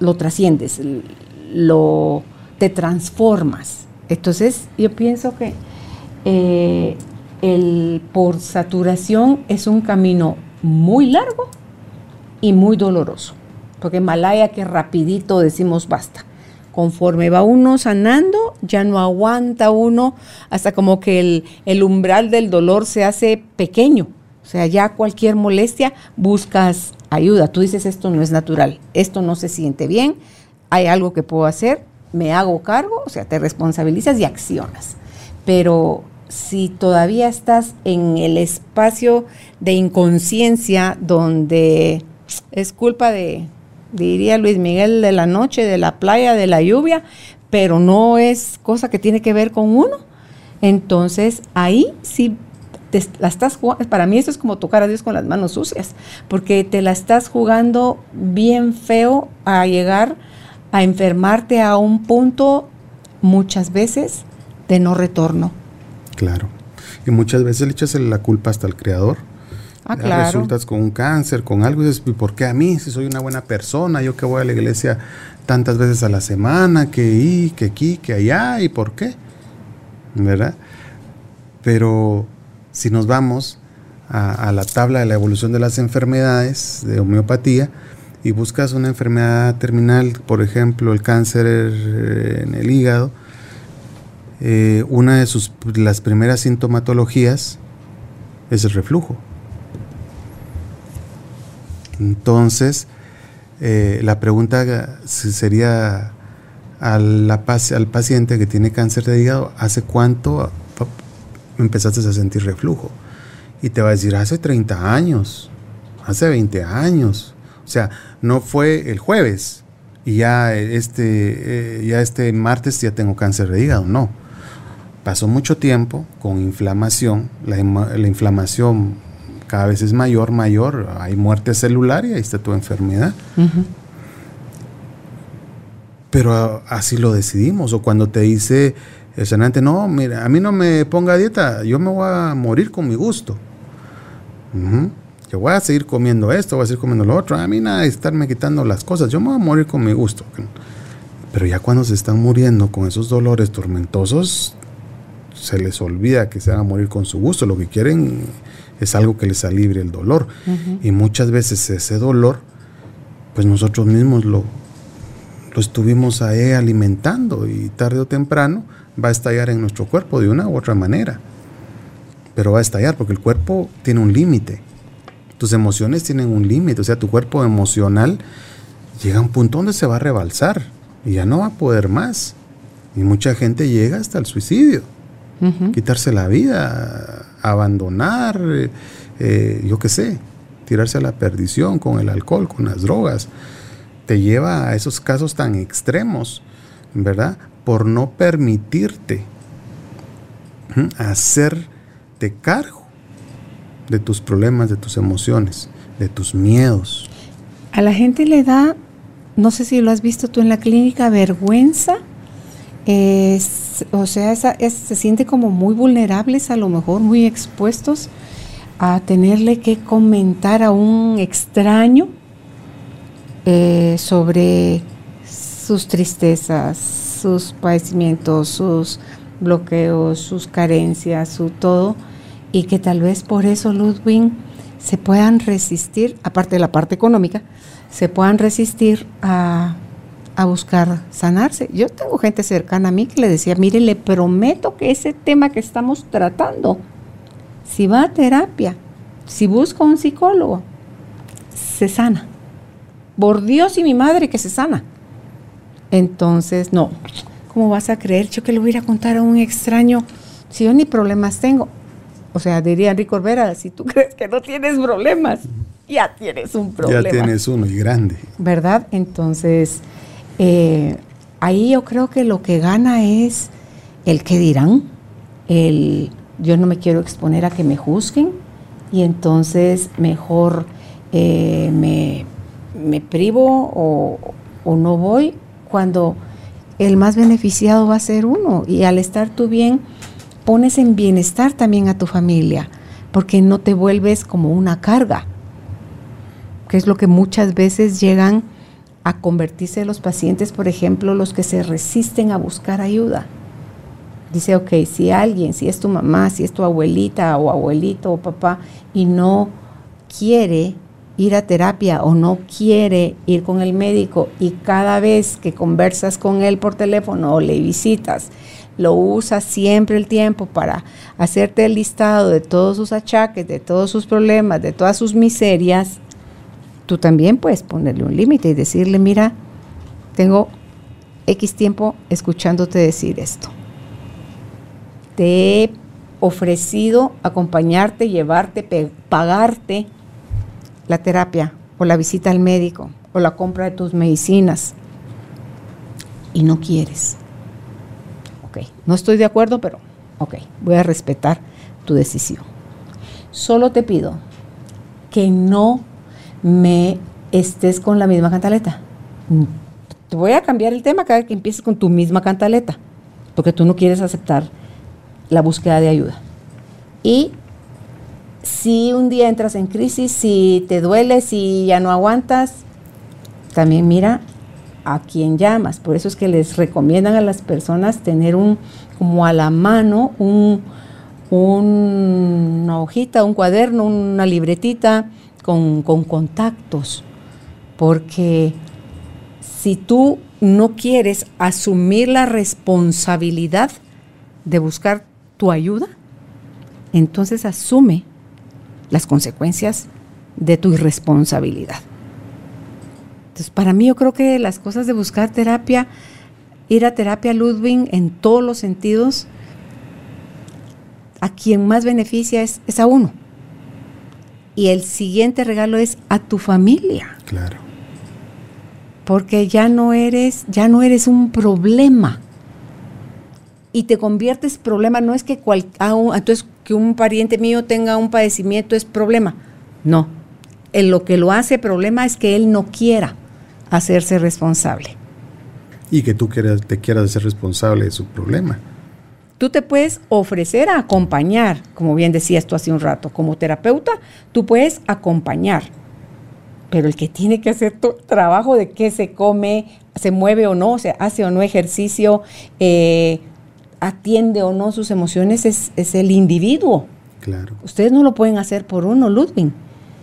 lo trasciendes, lo, te transformas. Entonces, yo pienso que eh, el por saturación es un camino muy largo y muy doloroso. Porque Malaya que rapidito decimos basta. Conforme va uno sanando, ya no aguanta uno, hasta como que el, umbral del dolor se hace pequeño. O sea, ya cualquier molestia buscas ayuda. Tú dices, esto no es natural, esto no se siente bien, hay algo que puedo hacer, me hago cargo, o sea, te responsabilizas y accionas. Pero si todavía estás en el espacio de inconsciencia donde es culpa de, diría Luis Miguel, de la noche, de la playa, de la lluvia, pero no es cosa que tiene que ver con uno, entonces ahí sí te la estás jugando, para mí eso es como tocar a Dios con las manos sucias, porque te la estás jugando bien feo a llegar a enfermarte a un punto muchas veces de no retorno.
Claro. Y muchas veces le echas la culpa hasta al creador.
Ah, claro.
Resultas con un cáncer, con algo, y dices, ¿y por qué a mí? Si soy una buena persona, yo que voy a la iglesia tantas veces a la semana, que y, que aquí, que allá, ¿y por qué? ¿Verdad? Pero si nos vamos a, a la tabla de la evolución de las enfermedades de homeopatía y buscas una enfermedad terminal, por ejemplo, el cáncer en el hígado, eh, una de sus las primeras sintomatologías es el reflujo. Entonces, eh, la pregunta se- sería al paciente que tiene cáncer de hígado, ¿hace cuánto empezaste a sentir reflujo? Y te va a decir, hace 30 años, hace 20 años. O sea, no fue el jueves y ya este, eh, ya este martes ya tengo cáncer de hígado, no. Pasó mucho tiempo con inflamación, la inflamación cada vez es mayor, mayor, hay muerte celular y ahí está tu enfermedad. Pero así lo decidimos. O cuando te dice el sanante, no, mira, a mí no me ponga dieta, yo me voy a morir con mi gusto. Yo voy a seguir comiendo esto, voy a seguir comiendo lo otro. A mí nada de estarme quitando las cosas, yo me voy a morir con mi gusto. Pero ya cuando se están muriendo con esos dolores tormentosos, se les olvida que se van a morir con su gusto. Lo que quieren es algo que les alivie el dolor. Y muchas veces ese dolor, pues nosotros mismos lo, lo estuvimos ahí alimentando y tarde o temprano va a estallar en nuestro cuerpo de una u otra manera. Pero va a estallar porque el cuerpo tiene un límite. Tus emociones tienen un límite. O sea, tu cuerpo emocional llega a un punto donde se va a rebalsar y ya no va a poder más. Y mucha gente llega hasta el suicidio quitarse la vida, abandonar, eh, eh, yo qué sé, tirarse a la perdición con el alcohol, con las drogas, te lleva a esos casos tan extremos, ¿verdad? Por no permitirte hacerte cargo de tus problemas, de tus emociones, de tus miedos.
A la gente le da, no sé si lo has visto tú en la clínica, vergüenza. O sea, se siente como muy vulnerables, a lo mejor muy expuestos a tenerle que comentar a un extraño eh, sobre sus tristezas, sus padecimientos, sus bloqueos, sus carencias, su todo, y que tal vez por eso Ludwig se puedan resistir, aparte de la parte económica, se puedan resistir a a buscar sanarse. Yo tengo gente cercana a mí que le decía, mire, le prometo que ese tema que estamos tratando, si va a terapia, si busca un psicólogo, se sana. Por Dios y mi madre que se sana. Entonces, no, ¿cómo vas a creer yo que le voy a contar a un extraño si yo ni problemas tengo? O sea, diría Enrique Orbera, si tú crees que no tienes problemas, ya tienes un problema.
Ya tienes uno y grande.
¿Verdad? Entonces, eh, ahí yo creo que lo que gana es el que dirán, el yo no me quiero exponer a que me juzguen y entonces mejor eh, me, privo o, o no voy cuando el más beneficiado va a ser uno. Y al estar tú bien pones en bienestar también a tu familia porque no te vuelves como una carga que es lo que muchas veces llegan a convertirse los pacientes, por ejemplo, los que se resisten a buscar ayuda. Dice, ok, si alguien, si es tu mamá, si es tu abuelita o abuelito o papá y no quiere ir a terapia o no quiere ir con el médico y cada vez que conversas con él por teléfono o le visitas, lo usa siempre el tiempo para hacerte el listado de todos sus achaques, de todos sus problemas, de todas sus miserias, tú también puedes ponerle un límite y decirle, mira, tengo X tiempo escuchándote decir esto. Te he ofrecido acompañarte, llevarte, pagarte la terapia o la visita al médico o la compra de tus medicinas y no quieres. Ok, no estoy de acuerdo, pero ok, voy a respetar tu decisión. Solo te pido que no me estés con la misma cantaleta. Te voy a cambiar el tema cada vez que empieces con tu misma cantaleta, porque tú no quieres aceptar la búsqueda de ayuda. Y si un día entras en crisis, si te duele, si ya no aguantas, también mira a quién llamas. Por eso es que les recomiendan a las personas tener un, como a la mano, un, una hojita, un cuaderno, una libretita con, contactos, porque si tú no quieres asumir la responsabilidad de buscar tu ayuda, entonces asume las consecuencias de tu irresponsabilidad. Entonces, para mí yo creo que las cosas de buscar terapia, ir a terapia Ludwig en todos los sentidos, a quien más beneficia es, es a uno. Y el siguiente regalo es a tu familia.
Claro.
Porque ya no eres, ya no eres un problema. Y te conviertes problema, no es que cual, entonces que un pariente mío tenga un padecimiento es problema. No. En lo que lo hace problema es que él no quiera hacerse responsable.
Y que tú quieras, te quieras hacer responsable de su problema.
Tú te puedes ofrecer a acompañar, como bien decías tú hace un rato, como terapeuta, tú puedes acompañar. Pero el que tiene que hacer tu trabajo de qué se come, se mueve o no, se hace o no ejercicio, eh, atiende o no sus emociones, es, el individuo.
Claro.
Ustedes no lo pueden hacer por uno, Ludwig.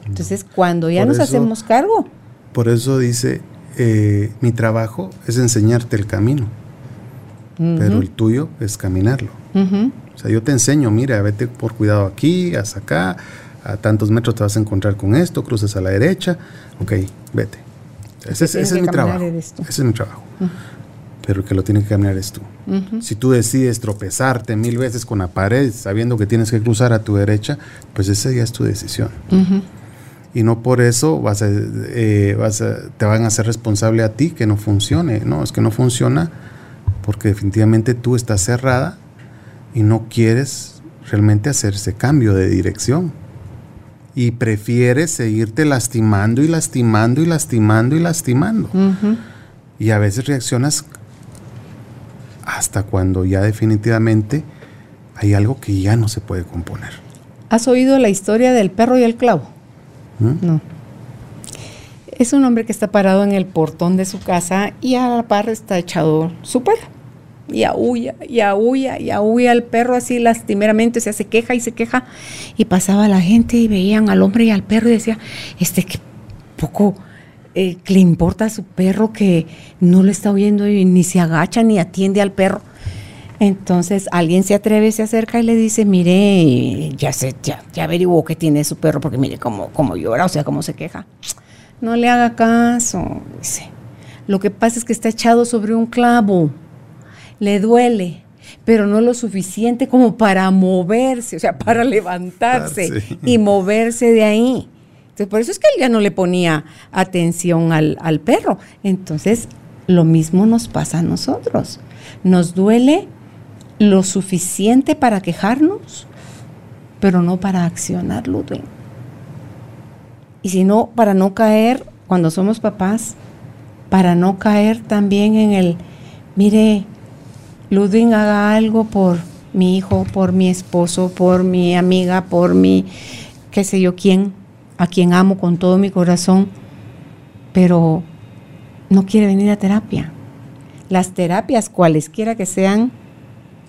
Entonces, cuando ya nos hacemos cargo.
Por eso dice, eh, mi trabajo es enseñarte el camino pero el tuyo es caminarlo. O sea, yo te enseño, mira, vete por cuidado aquí, hasta acá, a tantos metros te vas a encontrar con esto, cruces a la derecha, ok, vete. Ese, es, mi trabajo. Ese es mi trabajo. Pero el que lo tiene que caminar es tú. Si tú decides tropezarte mil veces con la pared sabiendo que tienes que cruzar a tu derecha, pues esa ya es tu decisión. Y no por eso vas a, eh, vas a, te van a hacer responsable a ti que no funcione. No, es que no funciona porque definitivamente tú estás cerrada y no quieres realmente hacer ese cambio de dirección. Y prefieres seguirte lastimando y lastimando y lastimando y lastimando. Y a veces reaccionas hasta cuando ya definitivamente hay algo que ya no se puede componer.
¿Has oído la historia del perro y el clavo? ¿Mm? No. Es un hombre que está parado en el portón de su casa y a la par está echado su perro y aúlla, y aúlla, y aúlla al perro así lastimeramente, o sea, se queja y se queja. Y pasaba la gente y veían al hombre y al perro y decía, este que poco eh, le importa a su perro que no lo está oyendo y ni se agacha ni atiende al perro. Entonces alguien se atreve, se acerca y le dice, mire, ya sé, ya, ya averiguó que tiene su perro, porque mire cómo, cómo llora, o sea, cómo se queja. No le haga caso, dice. Lo que pasa es que está echado sobre un clavo, le duele, pero no lo suficiente como para moverse, o sea, para levantarse y moverse de ahí. Entonces, por eso es que él ya no le ponía atención al, al perro. Entonces, lo mismo nos pasa a nosotros. Nos duele lo suficiente para quejarnos, pero no para accionar, Ludwig. Y si no, para no caer, cuando somos papás, para no caer también en el, mire, Ludwig haga algo por mi hijo, por mi esposo, por mi amiga, por mi, qué sé yo, quién, a quien amo con todo mi corazón, pero no quiere venir a terapia. Las terapias, cualesquiera que sean,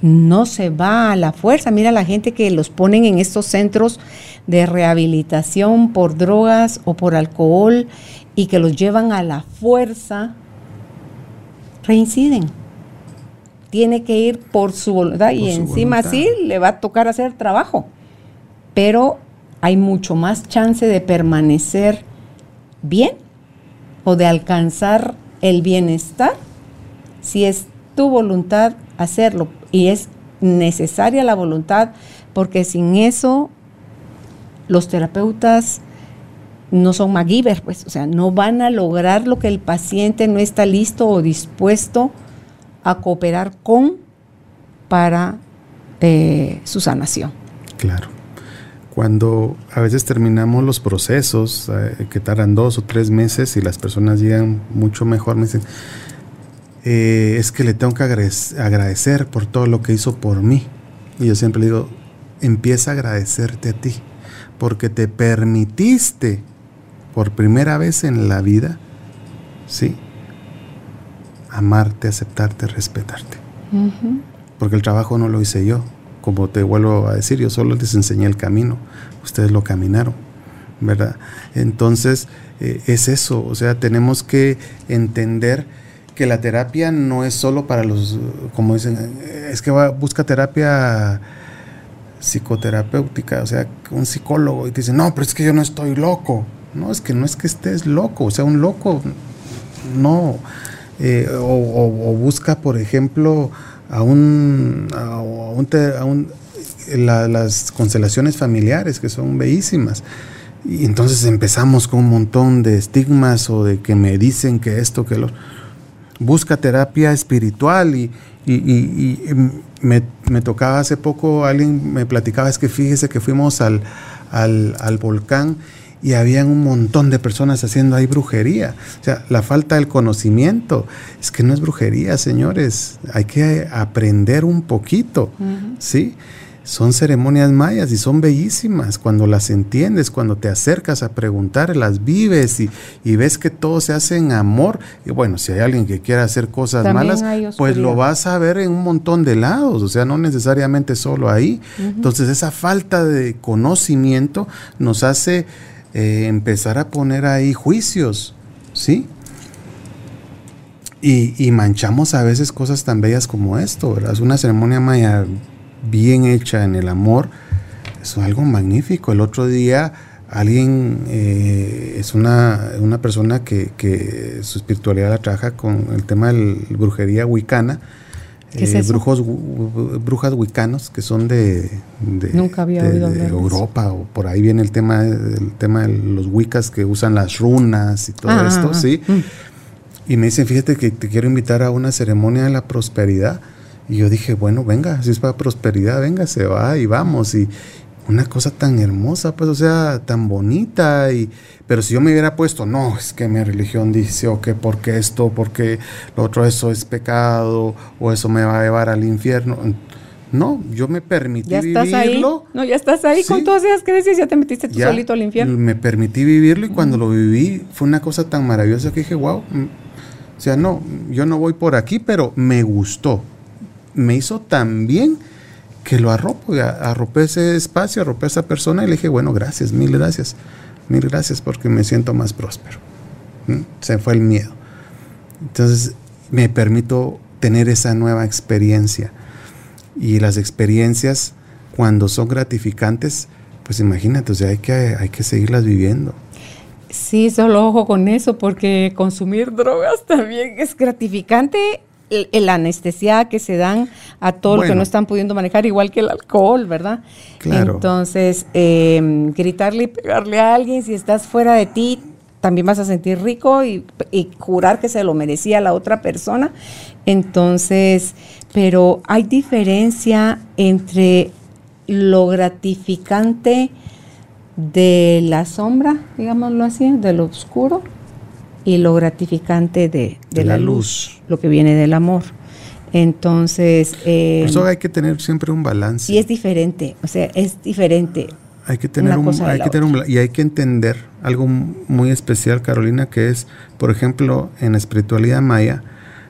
no se va a la fuerza. Mira la gente que los ponen en estos centros de rehabilitación por drogas o por alcohol y que los llevan a la fuerza, reinciden. Tiene que ir por su voluntad y encima sí le va a tocar hacer trabajo. Pero hay mucho más chance de permanecer bien o de alcanzar el bienestar si es tu voluntad hacerlo y es necesaria la voluntad porque sin eso los terapeutas no son MacGyver, pues, o sea, no van a lograr lo que el paciente no está listo o dispuesto a cooperar con para eh, su sanación.
Claro. Cuando a veces terminamos los procesos, eh, que tardan dos o tres meses y las personas llegan mucho mejor, me dicen, eh, es que le tengo que agradecer por todo lo que hizo por mí. Y yo siempre le digo, empieza a agradecerte a ti, porque te permitiste por primera vez en la vida, ¿sí? Amarte, aceptarte, respetarte. Porque el trabajo no lo hice yo, como te vuelvo a decir, yo solo les enseñé el camino, ustedes lo caminaron, ¿verdad? Entonces, eh, es eso, o sea, tenemos que entender que la terapia no es solo para los, como dicen, es que va, busca terapia psicoterapéutica, o sea, un psicólogo y te dice, no, pero es que yo no estoy loco. No, es que no es que estés loco, o sea, un loco, no. Eh, o, busca, por ejemplo, a un, a un, las constelaciones familiares que son bellísimas. Y entonces empezamos con un montón de estigmas o de que me dicen que esto, que lo busca terapia espiritual y, me, tocaba hace poco, alguien me platicaba, es que fíjese que fuimos al, al, volcán y habían un montón de personas haciendo ahí brujería. O sea, la falta del conocimiento, es que no es brujería, señores, hay que aprender un poquito, ¿sí? Son ceremonias mayas y son bellísimas cuando las entiendes, cuando te acercas a preguntar, las vives y, ves que todo se hace en amor. Y bueno, si hay alguien que quiera hacer cosas malas, pues lo vas a ver en un montón de lados, o sea, no necesariamente solo ahí. Entonces esa falta de conocimiento nos hace eh, empezar a poner ahí juicios, ¿sí? Y, y, manchamos a veces cosas tan bellas como esto, ¿verdad? Es una ceremonia maya bien hecha en el amor, es algo magnífico. El otro día alguien, eh, es una, una persona que, que, su espiritualidad la trabaja con el tema de la brujería wicana. Eh, brujos, brujas wicanos que son de,
Nunca había oído de
Europa o por ahí viene el tema, el tema de los wicas que usan las runas y todo ah, esto, ¿sí? Mm. Y me dicen, fíjate que te quiero invitar a una ceremonia de la prosperidad y yo dije, bueno, venga, si es para prosperidad, venga, se va y vamos. Y una cosa tan hermosa, pues, o sea, tan bonita. Y, pero si yo me hubiera puesto, no, es que mi religión dice, o que porque esto, porque lo otro, eso es pecado, o eso me va a llevar al infierno. No, yo me permití ¿Ya estás
vivirlo. Ahí? No, ya estás ahí con todas esas creencias, ya te metiste tú solito al infierno.
Me permití vivirlo y cuando lo viví fue una cosa tan maravillosa que dije, wow. Mm, o sea, no, yo no voy por aquí, pero me gustó me hizo tan bien que lo arropo, arropé ese espacio, arropé a esa persona y le dije, bueno, gracias, mil gracias, mil gracias porque me siento más próspero. se fue el miedo. Entonces me permito tener esa nueva experiencia. Y las experiencias, cuando son gratificantes, pues imagínate, o sea, hay que, hay que seguirlas viviendo.
Sí, solo ojo con eso, porque consumir drogas también es gratificante. El, anestesia que se dan a todos los que no están pudiendo manejar, igual que el alcohol, ¿verdad? Claro. Entonces, em, gritarle y pegarle a alguien, si estás fuera de ti, también vas a sentir rico y, jurar que se lo merecía la otra persona. Entonces, pero hay diferencia entre lo gratificante de la sombra, digámoslo así, de lo oscuro, y lo gratificante de, la, luz, lo que viene del amor. Entonces...
Eh, eso hay que tener siempre un balance.
Y es diferente, o sea, es diferente.
Hay que tener, un, hay que tener un, y hay que entender algo muy especial, Carolina, que es, por ejemplo, en la espiritualidad maya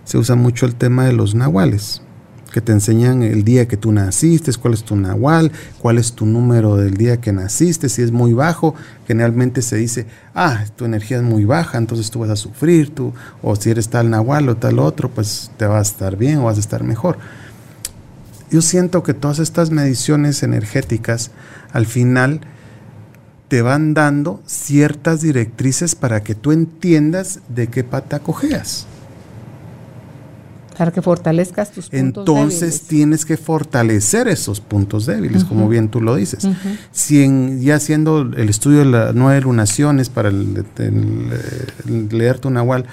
se usa mucho el tema de los nahuales que te enseñan el día que tú naciste, cuál es tu nahual, cuál es tu número del día que naciste, si es muy bajo, generalmente se dice, ah, tu energía es muy baja, entonces tú vas a sufrir, tú, o si eres tal nahual o tal otro, pues te vas a estar bien o vas a estar mejor. Yo siento que todas estas mediciones energéticas al final te van dando ciertas directrices para que tú entiendas de qué pata cojeas.
Para que fortalezcas tus
puntos Entonces tienes que fortalecer esos puntos débiles, como bien tú lo dices. si ya haciendo el estudio de las nueve lunaciones para leer tu Nahual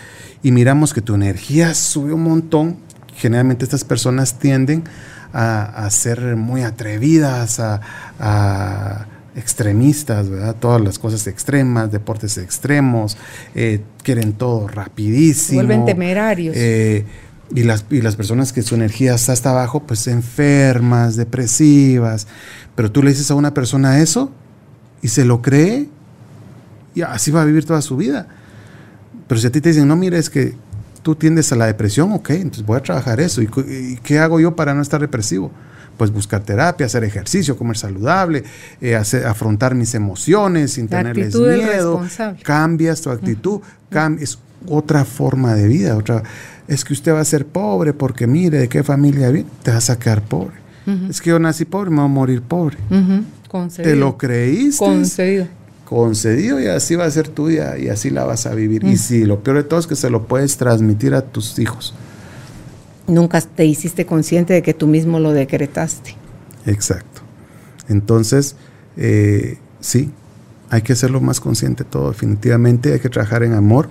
y miramos que tu energía sube un montón, generalmente estas personas tienden a, ser muy atrevidas, a, extremistas, ¿verdad? Todas las cosas extremas, deportes extremos, eh, quieren todo rapidísimo.
Vuelven temerarios.
Eh, y las, y las personas que su energía está hasta abajo, pues enfermas, depresivas. Pero tú le dices a una persona eso y se lo cree y así va a vivir toda su vida. Pero si a ti te dicen, no, mire, es que tú tiendes a la depresión, ok, entonces voy a trabajar eso. ¿Y, qué hago yo para no estar depresivo? Pues buscar terapia, hacer ejercicio, comer saludable, eh, afrontar mis emociones sin tenerles miedo. Cambias tu actitud, es otra forma de vida, otra es que usted va a ser pobre porque mire de qué familia viene, te vas a quedar pobre. Es que yo nací pobre, me voy a morir pobre. Te lo creíste.
Concedido.
Concedido y así va a ser tu vida y así la vas a vivir. Y sí, lo peor de todo es que se lo puedes transmitir a tus hijos.
Nunca te hiciste consciente de que tú mismo lo decretaste.
Exacto. Entonces, eh, sí, hay que hacerlo más consciente todo. Definitivamente hay que trabajar en amor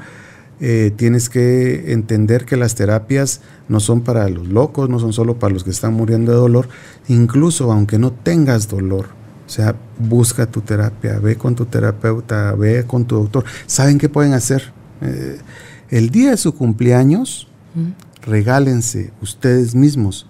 eh, tienes que entender que las terapias no son para los locos, no son solo para los que están muriendo de dolor, incluso aunque no tengas dolor. O sea, busca tu terapia, ve con tu terapeuta, ve con tu doctor. ¿Saben qué pueden hacer? Eh, el día de su cumpleaños, regálense ustedes mismos.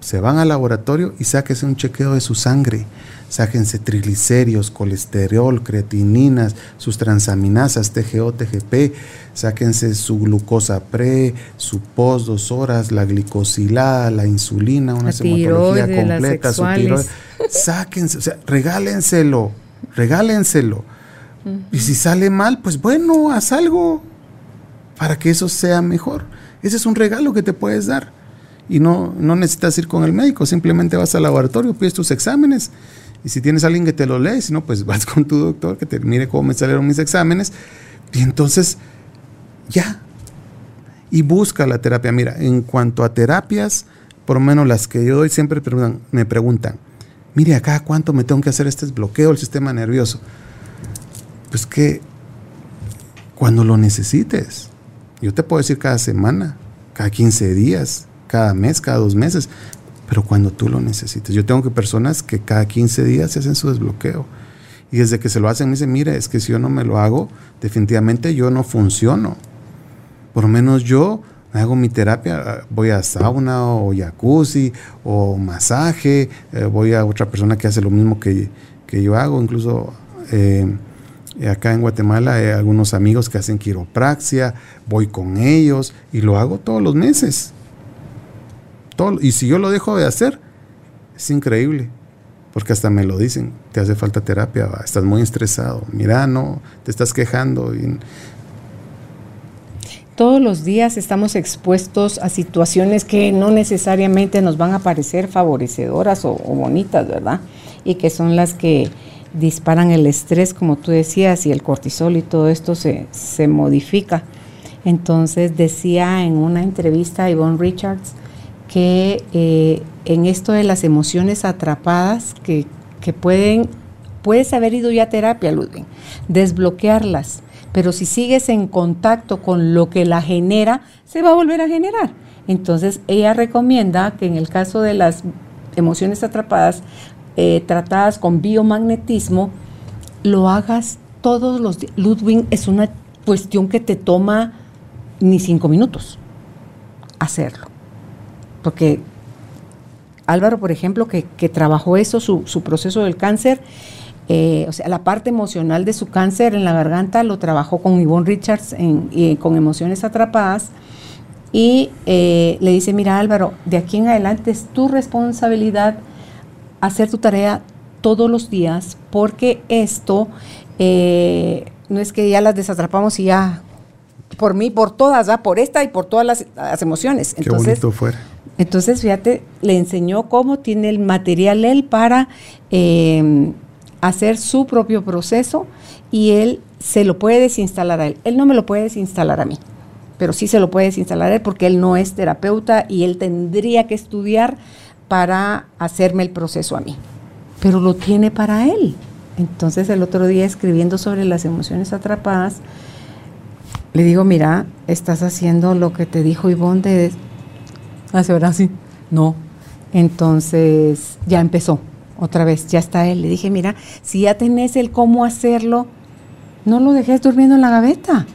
Se van al laboratorio y sáquense un chequeo de su sangre sáquense triglicéridos, colesterol, creatininas, sus transaminasas, TGO, TGP, sáquense su glucosa pre, su post dos horas, la glicosilada, la insulina, una hematología completa, su tiroides. Sáquense, o sea, regálenselo, regálenselo. Y si sale mal, pues bueno, haz algo para que eso sea mejor. Ese es un regalo que te puedes dar. Y no, no necesitas ir con el médico, simplemente vas al laboratorio, pides tus exámenes y si tienes alguien que te lo lee, si no, pues vas con tu doctor que te mire cómo me salieron mis exámenes. Y entonces, ya. Y busca la terapia. Mira, en cuanto a terapias, por lo menos las que yo doy, siempre me preguntan, mire acá, ¿cuánto me tengo que hacer este bloqueo del sistema nervioso? Pues que cuando lo necesites. Yo te puedo decir cada semana, cada 15 días, cada mes, cada dos meses pero cuando tú lo necesites. Yo tengo que personas que cada 15 días se hacen su desbloqueo. Y desde que se lo hacen me dicen, mire, es que si yo no me lo hago, definitivamente yo no funciono. Por lo menos yo hago mi terapia, voy a sauna o jacuzzi o masaje, eh, voy a otra persona que hace lo mismo que, yo hago, incluso eh, acá en Guatemala hay algunos amigos que hacen quiropraxia, voy con ellos y lo hago todos los meses y si yo lo dejo de hacer, es increíble. Porque hasta me lo dicen, te hace falta terapia, estás muy estresado, mira, no, te estás quejando.
todos los días estamos expuestos a situaciones que no necesariamente nos van a parecer favorecedoras o, bonitas, ¿verdad? Y que son las que disparan el estrés, como tú decías, y el cortisol y todo esto se, modifica. Entonces decía en una entrevista a Yvonne Richards que eh, en esto de las emociones atrapadas que, que pueden, puedes haber ido ya a terapia, Ludwig, desbloquearlas pero si sigues en contacto con lo que la genera, se va a volver a generar. Entonces ella recomienda que en el caso de las emociones atrapadas, eh, tratadas con biomagnetismo, lo hagas todos los días. Ludwig es una cuestión que te toma ni cinco minutos hacerlo. Porque Álvaro, por ejemplo, que, trabajó eso, su, su proceso del cáncer, eh, o sea, la parte emocional de su cáncer en la garganta lo trabajó con Yvonne Richards con emociones atrapadas y eh, le dice, mira Álvaro, de aquí en adelante es tu responsabilidad hacer tu tarea todos los días porque esto eh, no es que ya las desatrapamos y ya por mí, por todas, por esta y por todas las, emociones.
Entonces, Qué bonito fuera.
Entonces, fíjate, le enseñó cómo tiene el material él para hacer su propio proceso y él se lo puede desinstalar a él. Él no me lo puede desinstalar a mí, pero sí se lo puede desinstalar a él porque él no es terapeuta y él tendría que estudiar para hacerme el proceso a mí. Pero lo tiene para él. Entonces el otro día escribiendo sobre las emociones atrapadas, le digo, mira, estás haciendo lo que te dijo Ivonne de... Hace ahora sí. No. Entonces ya empezó otra vez, ya está él. Le dije, mira, si ya tenés el cómo hacerlo, no lo dejes durmiendo en la gaveta.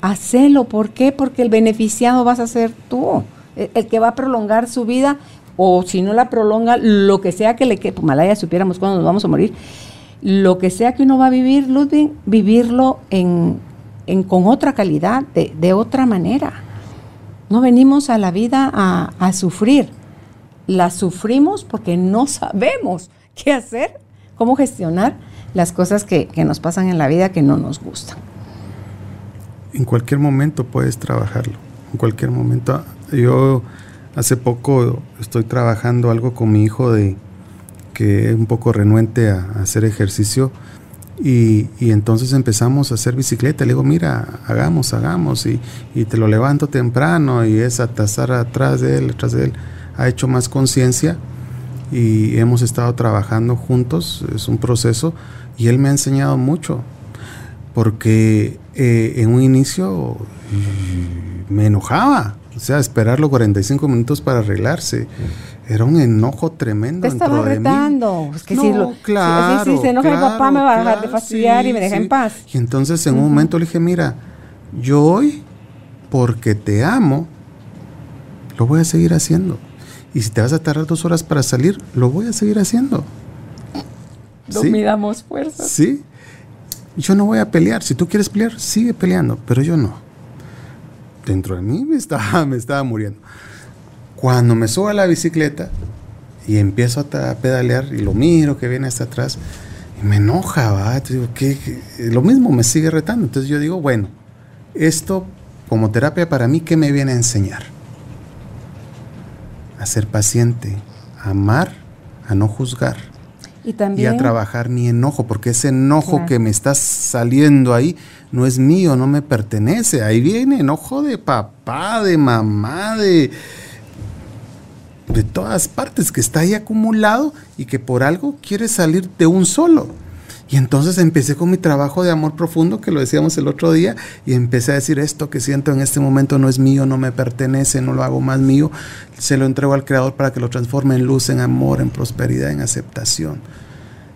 Hacelo. ¿Por qué? Porque el beneficiado vas a ser tú. El, que va a prolongar su vida, o si no la prolonga, lo que sea que le quede, pues Malaya supiéramos cuándo nos vamos a morir, lo que sea que uno va a vivir, Ludwig, vivirlo en, con otra calidad, de, otra manera. No venimos a la vida a, a sufrir, la sufrimos porque no sabemos qué hacer, cómo gestionar las cosas que, nos pasan en la vida que no nos gustan.
En cualquier momento puedes trabajarlo, en cualquier momento. Yo hace poco estoy trabajando algo con mi hijo de que es un poco renuente a, hacer ejercicio y, entonces empezamos a hacer bicicleta. Le digo, mira, hagamos, hagamos y, y te lo levanto temprano y es atasar atrás de él, atrás de él. Ha hecho más conciencia y hemos estado trabajando juntos, es un proceso y él me ha enseñado mucho, porque eh, en un inicio mm, me enojaba, o sea, esperar los 45 minutos para arreglarse. Era un enojo tremendo.
Te estaba retando. Es que si, lo, claro, si, se enoja el papá, me va a dejar de fastidiar y me deja en paz.
Y entonces en un momento le dije, mira, yo hoy, porque te amo, lo voy a seguir haciendo. Y si te vas a tardar dos horas para salir, lo voy a seguir haciendo.
No midamos fuerzas.
Sí. Yo no voy a pelear. Si tú quieres pelear, sigue peleando, pero yo no. Dentro de mí me estaba, me estaba muriendo. Cuando me subo a la bicicleta y empiezo a pedalear y lo miro que viene hasta atrás, y me enoja, ¿va? digo, Lo mismo me sigue retando. Entonces yo digo, bueno, esto como terapia para mí, ¿qué me viene a enseñar? a ser paciente, a amar, a no juzgar. Y, también, a trabajar mi enojo, porque ese enojo que me está saliendo ahí no es mío, no me pertenece. Ahí viene enojo de papá, de mamá, de, de todas partes, que está ahí acumulado y que por algo quiere salir de un solo. Y entonces empecé con mi trabajo de amor profundo, que lo decíamos el otro día, y empecé a decir, esto que siento en este momento no es mío, no me pertenece, no lo hago más mío, se lo entrego al Creador para que lo transforme en luz, en amor, en prosperidad, en aceptación.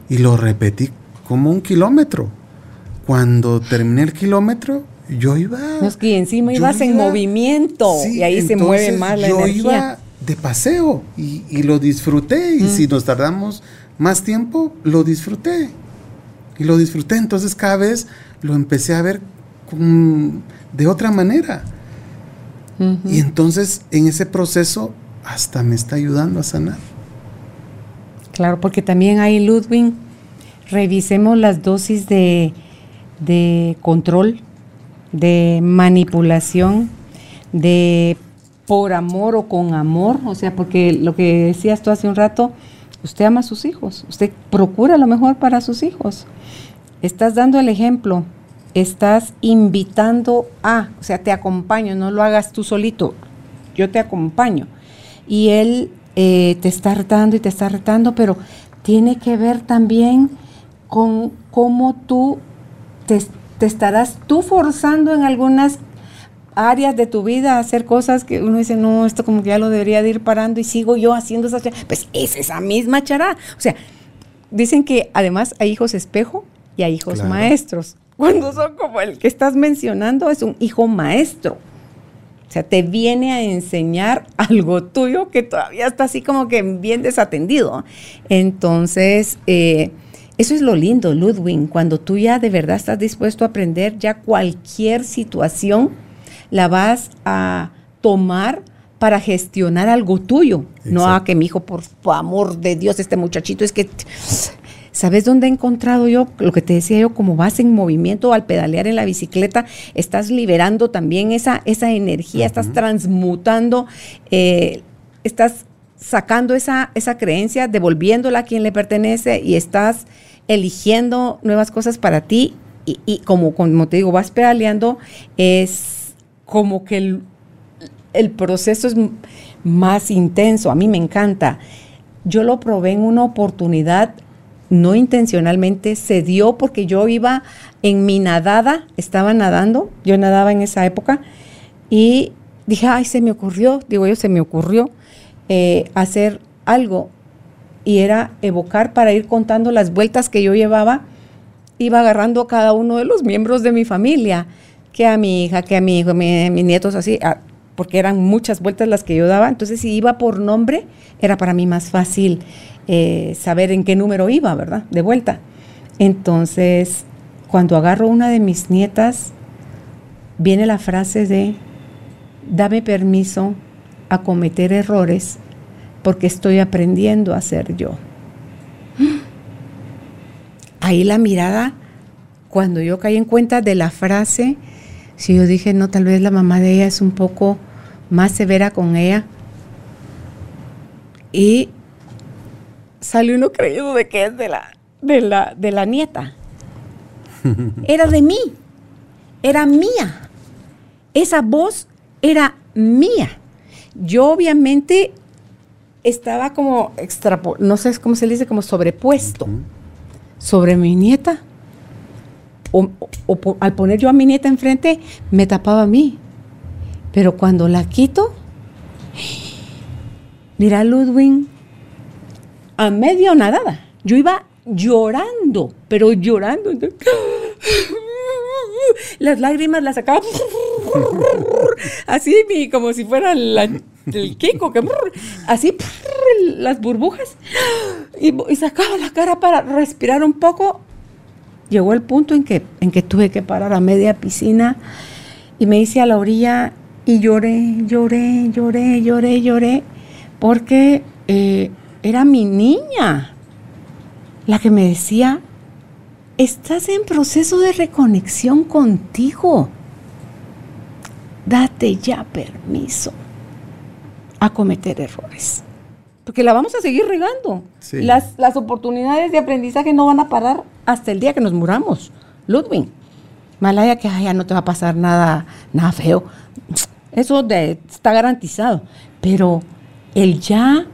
Y lo repetí como un kilómetro. Cuando terminé el kilómetro, yo iba...
Es que encima ibas en movimiento y ahí se mueve más la yo iba
de paseo y, lo disfruté. Y mm. si nos tardamos más tiempo, lo disfruté y lo disfruté. Entonces cada vez lo empecé a ver de otra manera. Y entonces en ese proceso hasta me está ayudando a sanar.
Claro, porque también hay Ludwig, revisemos las dosis de, de control, de manipulación de por amor o con amor, o sea, porque lo que decías tú hace un rato, usted ama a sus hijos, usted procura lo mejor para sus hijos. Estás dando el ejemplo, estás invitando a, o sea, te acompaño, no lo hagas tú solito, yo te acompaño. Y él eh, te está retando y te está retando, pero tiene que ver también con cómo tú te, te estarás tú forzando en algunas áreas de tu vida a hacer cosas que uno dice, no, esto como que ya lo debería de ir parando y sigo yo haciendo esas Pues es esa misma chará. O sea, dicen que además hay hijos espejo y hay hijos maestros. Cuando son como el que estás mencionando, es un hijo maestro. O sea, te viene a enseñar algo tuyo que todavía está así como que bien desatendido. Entonces, eh, eso es lo lindo, Ludwig, cuando tú ya de verdad estás dispuesto a aprender, ya cualquier situación la vas a tomar para gestionar algo tuyo. No a que mi hijo, por, amor de Dios, este muchachito, es que ¿Sabes dónde he encontrado yo? Lo que te decía yo, como vas en movimiento al pedalear en la bicicleta, estás liberando también esa, esa energía, estás transmutando, eh, estás sacando esa, esa creencia, devolviéndola a quien le pertenece y estás eligiendo nuevas cosas para ti. Y, y como, como te digo, vas pedaleando, es como que el, proceso es más intenso. A mí me encanta. Yo lo probé en una oportunidad no intencionalmente, se dio porque yo iba en mi nadada, estaba nadando, yo nadaba en esa época, y dije, ay, se me ocurrió, digo yo, se me ocurrió eh, hacer algo, y era evocar para ir contando las vueltas que yo llevaba, iba agarrando a cada uno de los miembros de mi familia, que a mi hija, que a mi hijo, mis nietos, así, porque eran muchas vueltas las que yo daba, entonces si iba por nombre, era para mí más fácil eh, saber en qué número iba, ¿verdad? De vuelta. Entonces, cuando agarro una de mis nietas, viene la frase de, dame permiso a cometer errores porque estoy aprendiendo a ser yo. Ahí la mirada, cuando yo caí en cuenta de la frase, si yo dije, no, tal vez la mamá de ella es un poco más severa con ella. Y sale uno creyendo de que es de la, de la, de la nieta. Era de mí, era mía. Esa voz era mía. Yo obviamente estaba como extra, no sé cómo se dice, como sobrepuesto sobre mi nieta. O, al poner yo a mi nieta enfrente, me tapaba a mí. Pero cuando la quito, mira Ludwig, a medio nadada. Yo iba llorando, pero llorando. Las lágrimas las sacaba así como si fuera el Kiko, que así las burbujas y, sacaba la cara para respirar un poco. Llegó el punto en que, en que tuve que parar a media piscina y me hice a la orilla y lloré, lloré, lloré, lloré, lloré, porque eh, era mi niña la que me decía, estás en proceso de reconexión contigo. Date ya permiso a cometer errores. Porque la vamos a seguir regando. Las, las, oportunidades de aprendizaje no van a parar hasta el día que nos muramos. Ludwig, Malaya que ya no te va a pasar nada, nada feo. Eso está garantizado. Pero el ya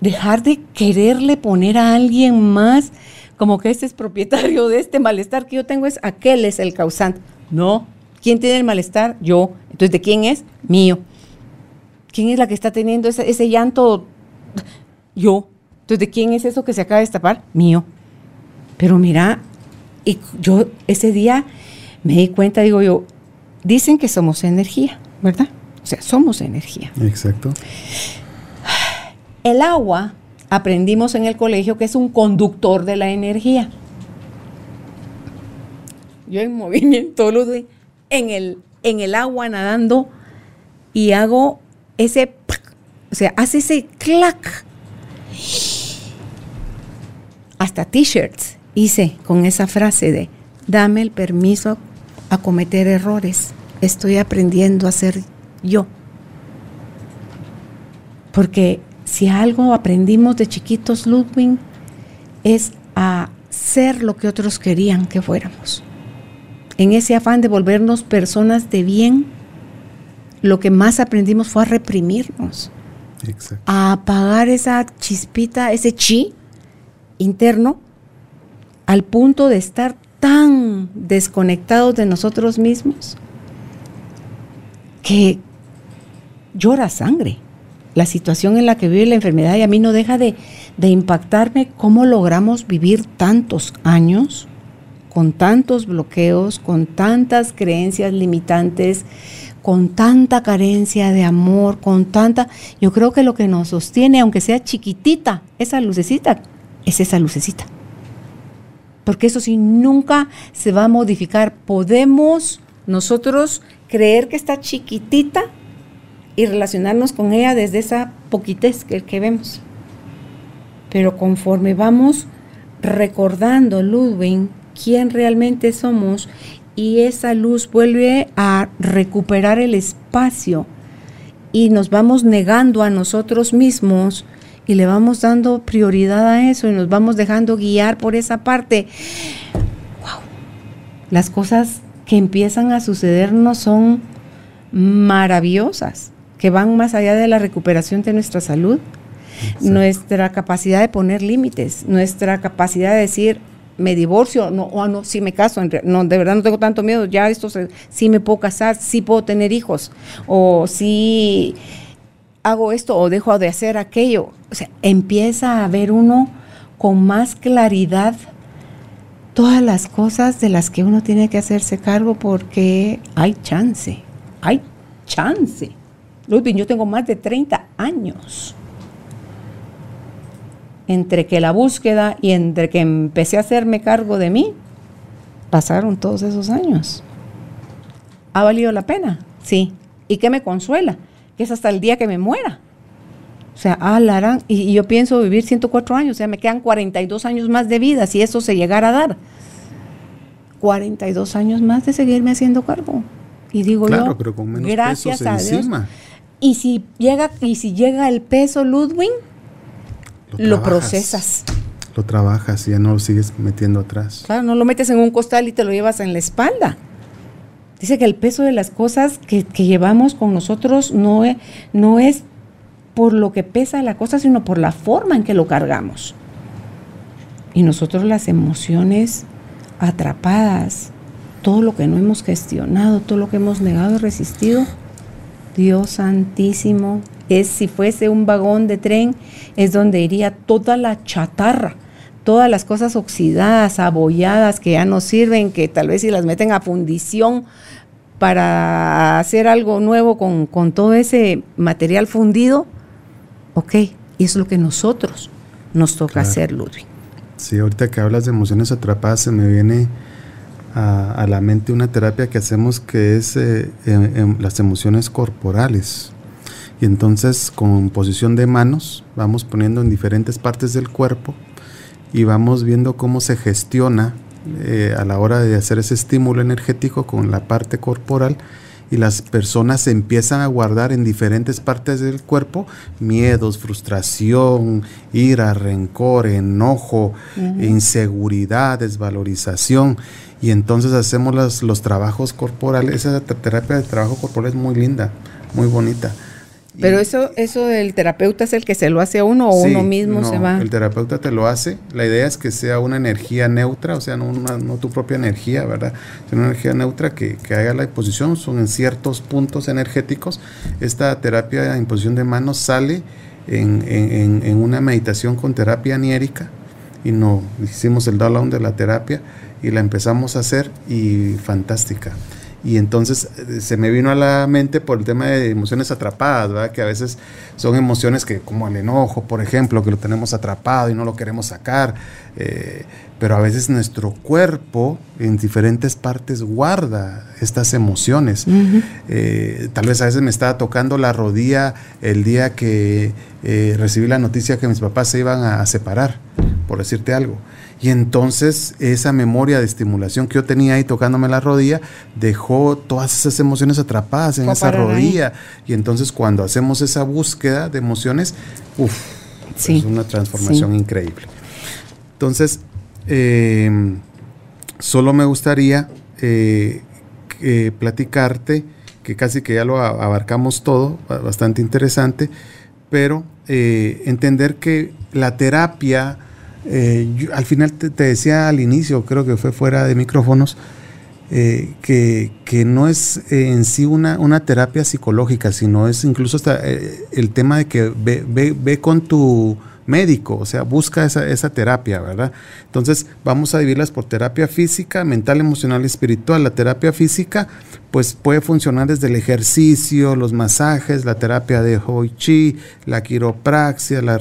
dejar de quererle poner a alguien más como que este es propietario de este malestar que yo tengo, es aquel es el causante. No, ¿quién tiene el malestar? Yo. Entonces, ¿de quién es? Mío. ¿Quién es la que está teniendo ese, ese llanto? Yo. Entonces, ¿de quién es eso que se acaba de destapar? Mío. Pero mira, y yo ese día me di cuenta, digo yo, dicen que somos energía, ¿verdad? O sea, somos energía.
Exacto.
El agua, aprendimos en el colegio que es un conductor de la energía. Yo en movimiento, en el, en el agua nadando y hago ese, o sea, hace ese clac. Hasta t-shirts hice con esa frase de, dame el permiso a cometer errores. Estoy aprendiendo a ser yo. Porque si algo aprendimos de chiquitos, Ludwig, es a ser lo que otros querían que fuéramos. En ese afán de volvernos personas de bien, lo que más aprendimos fue a reprimirnos, a apagar esa chispita, ese chi interno, al punto de estar tan desconectados de nosotros mismos que llora sangre. La situación en la que vive la enfermedad y a mí no deja de, de impactarme cómo logramos vivir tantos años con tantos bloqueos, con tantas creencias limitantes, con tanta carencia de amor, con tanta... Yo creo que lo que nos sostiene, aunque sea chiquitita, esa lucecita, es esa lucecita. Porque eso sí, nunca se va a modificar. Podemos nosotros creer que está chiquitita y relacionarnos con ella desde esa poquitez que, que vemos. Pero conforme vamos recordando, Ludwig, quién realmente somos y esa luz vuelve a recuperar el espacio y nos vamos negando a nosotros mismos y le vamos dando prioridad a eso y nos vamos dejando guiar por esa parte. Wow. Las cosas que empiezan a sucedernos son maravillosas, que van más allá de la recuperación de nuestra salud, nuestra capacidad de poner límites, nuestra capacidad de decir, me divorcio, no, o no, si me caso, no, de verdad no tengo tanto miedo, ya esto sí me puedo casar, sí puedo tener hijos, o si hago esto o dejo de hacer aquello. O sea, empieza a ver uno con más claridad todas las cosas de las que uno tiene que hacerse cargo porque hay chance, hay chance. Ludwig, yo tengo más de 30 años entre que la búsqueda y entre que empecé a hacerme cargo de mí, pasaron todos esos años. ¿Ha valido la pena? Sí. ¿Y qué me consuela? Que es hasta el día que me muera. O sea, ah, Lara, y, y, yo pienso vivir 104 años, o sea, me quedan 42 años más de vida si eso se llegara a dar. 42 años más de seguirme haciendo cargo. Y digo yo,
pero con menos gracias a Dios.
Y si llega y si llega el peso Ludwig, lo, procesas.
Lo trabajas y ya no lo sigues metiendo atrás.
Claro, no lo metes en un costal y te lo llevas en la espalda. Dice que el peso de las cosas que, llevamos con nosotros no es, no es por lo que pesa la cosa, sino por la forma en que lo cargamos. Y nosotros las emociones atrapadas, todo lo que no hemos gestionado, todo lo que hemos negado y resistido, Dios santísimo, es si fuese un vagón de tren, es donde iría toda la chatarra, todas las cosas oxidadas, abolladas, que ya no sirven, que tal vez si las meten a fundición para hacer algo nuevo con, todo ese material fundido, ok, y es lo que nosotros nos toca hacer, Ludwig.
Sí, ahorita que hablas de emociones atrapadas, se me viene a, la mente una terapia que hacemos que es eh, em, las emociones corporales. Y entonces con posición de manos vamos poniendo en diferentes partes del cuerpo y vamos viendo cómo se gestiona eh, a la hora de hacer ese estímulo energético con la parte corporal y las personas se empiezan a guardar en diferentes partes del cuerpo miedos, frustración, ira, rencor, enojo, inseguridad, desvalorización. Y entonces hacemos los, los trabajos corporales. Esa terapia de trabajo corporal es muy linda, muy bonita.
Pero eso, eso del terapeuta es el que se lo hace a uno o uno mismo se va.
El terapeuta te lo hace. La idea es que sea una energía neutra, o sea, no, no tu propia energía, ¿verdad? Sino una energía neutra que, que, haga la imposición. Son en ciertos puntos energéticos. Esta terapia de imposición de manos sale en, en, en una meditación con terapia aniérica. Y no hicimos el download de la terapia y la empezamos a hacer y fantástica. Y entonces eh, se me vino a la mente por el tema de emociones atrapadas, ¿verdad? Que a veces son emociones que, como el enojo, por ejemplo, que lo tenemos atrapado y no lo queremos sacar. Eh, pero a veces nuestro cuerpo en diferentes partes guarda estas emociones. Eh, tal vez a veces me estaba tocando la rodilla el día que recibí la noticia que mis papás se iban a separar por decirte algo. Y entonces esa memoria de estimulación que yo tenía ahí tocándome la rodilla dejó todas esas emociones atrapadas en esa rodilla. Y entonces cuando hacemos esa búsqueda de emociones, uff, es una transformación increíble. Entonces, eh, solo me gustaría eh, platicarte, que casi que ya lo abarcamos todo, bastante interesante, pero eh, entender que la terapia, eh, al final te, decía al inicio, creo que fue fuera de micrófonos, eh, que, no es en sí una, una, terapia psicológica, sino es incluso hasta el tema de que ve, ve con tu médico, o sea, busca esa, esa, terapia, ¿verdad? Entonces, vamos a dividirlas por terapia física, mental, emocional y espiritual. La terapia física, pues puede funcionar desde el ejercicio, los masajes, la terapia de Hoi Chi, la quiropraxia, la,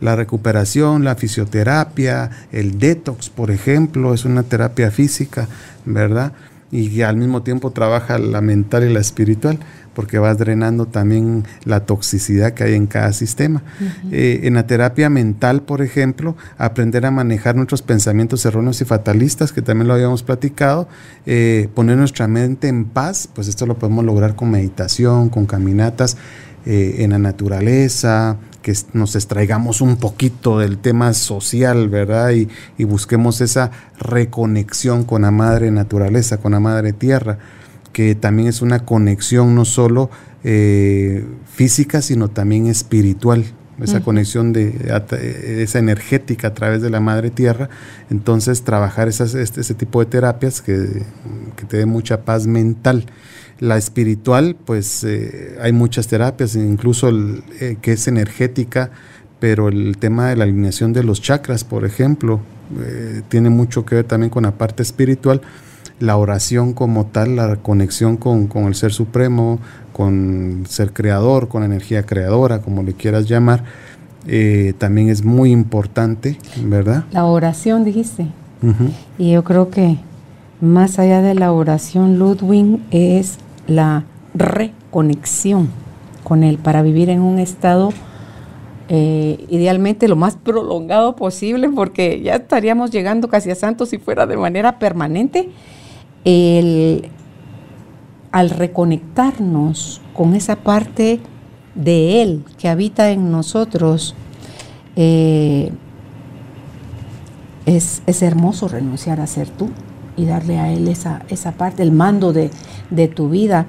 la recuperación, la fisioterapia, el detox, por ejemplo, es una terapia física, ¿verdad? Y al mismo tiempo trabaja la mental y la espiritual porque vas drenando también la toxicidad que hay en cada sistema. Eh, en la terapia mental, por ejemplo, aprender a manejar nuestros pensamientos erróneos y fatalistas, que también lo habíamos platicado, eh, poner nuestra mente en paz, pues esto lo podemos lograr con meditación, con caminatas eh, en la naturaleza, que nos extraigamos un poquito del tema social, ¿verdad? Y, y busquemos esa reconexión con la madre naturaleza, con la madre tierra que también es una conexión no solo eh, física, sino también espiritual, esa conexión de esa energética a través de la madre tierra. Entonces, trabajar esas, este, ese tipo de terapias que, te dé mucha paz mental. La espiritual, pues eh, hay muchas terapias, incluso el, eh, que es energética, pero el tema de la alineación de los chakras, por ejemplo, tiene mucho que ver también con la parte espiritual la oración como tal, la conexión con, el Ser Supremo, con ser creador, con energía creadora, como le quieras llamar, eh, también es muy importante, ¿verdad?
La oración, dijiste. Y yo creo que más allá de la oración, Ludwig, es la reconexión con Él para vivir en un estado eh, idealmente lo más prolongado posible, porque ya estaríamos llegando casi a santos si fuera de manera permanente el, al reconectarnos con esa parte de Él que habita en nosotros, eh, es, hermoso renunciar a ser tú y darle a Él esa, esa parte, el mando de, de tu vida.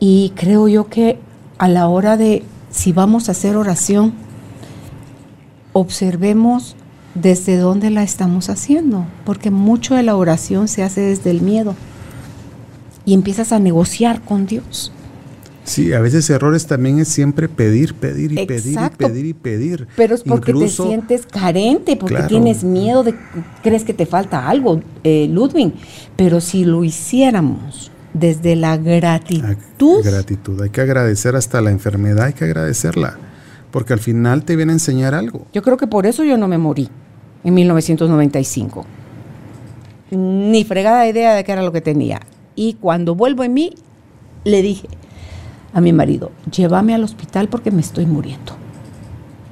Y creo yo que a la hora de, si vamos a hacer oración, observemos desde dónde la estamos haciendo, porque mucho de la oración se hace desde el miedo y empiezas a negociar con Dios.
Sí, a veces errores también es siempre pedir, pedir y pedir y pedir y pedir.
Pero es porque te sientes carente, porque tienes miedo de, crees que te falta algo, eh, Ludwig. Pero si lo hiciéramos desde la gratitud.
gratitud, hay que agradecer hasta la enfermedad, hay que agradecerla, porque al final te viene a enseñar algo.
Yo creo que por eso yo no me morí en 1995. Ni fregada idea de qué era lo que tenía. Y cuando vuelvo en mí, le dije a mi marido, llévame al hospital porque me estoy muriendo.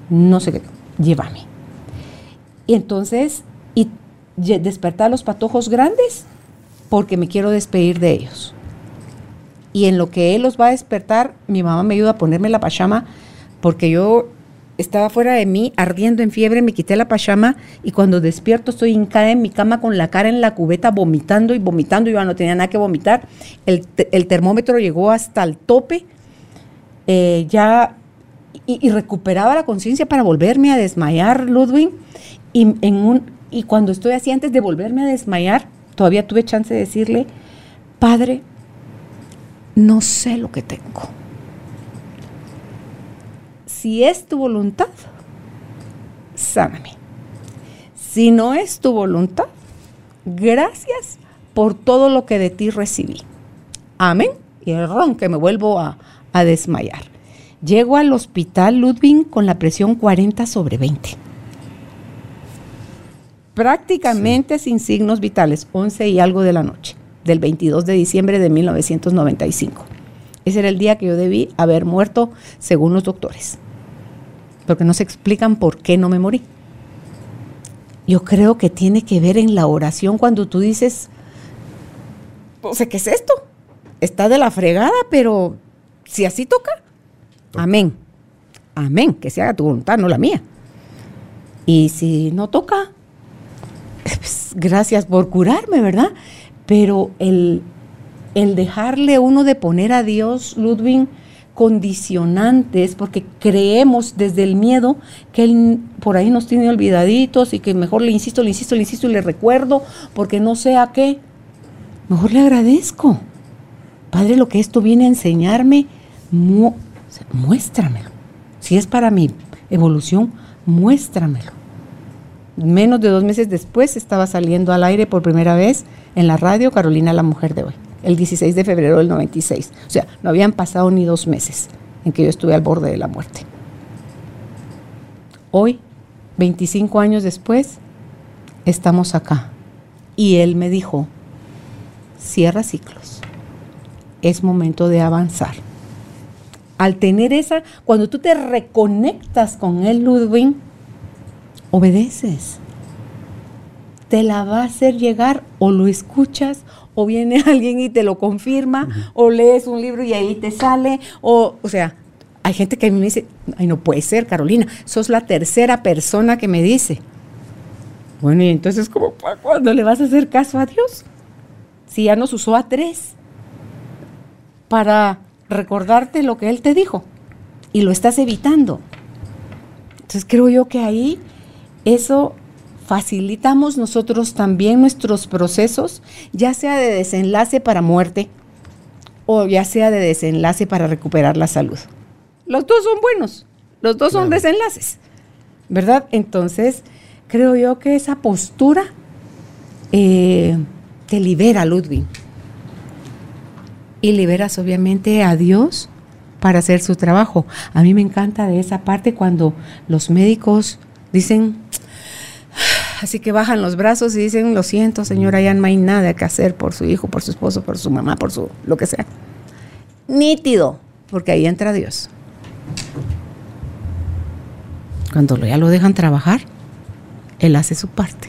No sé qué, llévame. Y entonces, y despertar a los patojos grandes porque me quiero despedir de ellos. Y en lo que él los va a despertar, mi mamá me ayuda a ponerme la pachama porque yo estaba fuera de mí, ardiendo en fiebre, me quité la pachama y cuando despierto estoy hincada en mi cama con la cara en la cubeta, vomitando y vomitando. Yo no tenía nada que vomitar. El, termómetro llegó hasta el tope. Eh, ya y, recuperaba la conciencia para volverme a desmayar, Ludwig. Y cuando estoy así, antes de volverme a desmayar, todavía tuve chance de decirle, Padre, no sé lo que tengo si es tu voluntad, sáname. Si no es tu voluntad, gracias por todo lo que de ti recibí. Amén. Y el ron que me vuelvo a, desmayar. Llego al hospital Ludwig con la presión 40 sobre 20. Prácticamente sin signos vitales, 11 y algo de la noche, del 22 de diciembre de 1995. Ese era el día que yo debí haber muerto según los doctores porque no se explican por qué no me morí. yo creo que tiene que ver en la oración cuando tú dices, o sea, ¿qué es esto? Está de la fregada, pero si así toca, amén. Amén, que se haga tu voluntad, no la mía. Y si no toca, pues, gracias por curarme, ¿verdad? Pero el, el dejarle uno de poner a Dios, Ludwig, condicionantes, porque creemos desde el miedo que Él por ahí nos tiene olvidaditos y que mejor le insisto, le insisto, le insisto y le recuerdo, porque no sé a qué. Mejor le agradezco. Padre, lo que esto viene a enseñarme, muéstramelo. Si es para mi evolución, muéstramelo. Menos de dos meses después estaba saliendo al aire por primera vez en la radio Carolina, la mujer de hoy el 16 de febrero del 96. O sea, no habían pasado ni dos meses en que yo estuve al borde de la muerte. Hoy, 25 años después, estamos acá. Y él me dijo, cierra ciclos. Es momento de avanzar. Al tener esa, cuando tú te reconectas con él, Ludwig, obedeces. Te la va a hacer llegar o lo escuchas o viene alguien y te lo confirma, o lees un libro y ahí te sale, o, o sea, hay gente que a mí me dice, ay, no puede ser, Carolina, sos la tercera persona que me dice. Bueno, y entonces, ¿cómo, ¿cuándo le vas a hacer caso a Dios? Si ya nos usó a tres para recordarte lo que Él te dijo y lo estás evitando. Entonces creo yo que ahí eso facilitamos nosotros también nuestros procesos, ya sea de desenlace para muerte o ya sea de desenlace para recuperar la salud. Los dos son buenos, los dos son desenlaces, ¿verdad? Entonces, creo yo que esa postura eh, te libera, Ludwig. Y liberas obviamente a Dios para hacer su trabajo. A mí me encanta de esa parte cuando los médicos dicen, Así que bajan los brazos y dicen, lo siento señora, ya no hay nada que hacer por su hijo, por su esposo, por su mamá, por su lo que sea. Nítido, porque ahí entra Dios. Cuando ya lo dejan trabajar, Él hace su parte.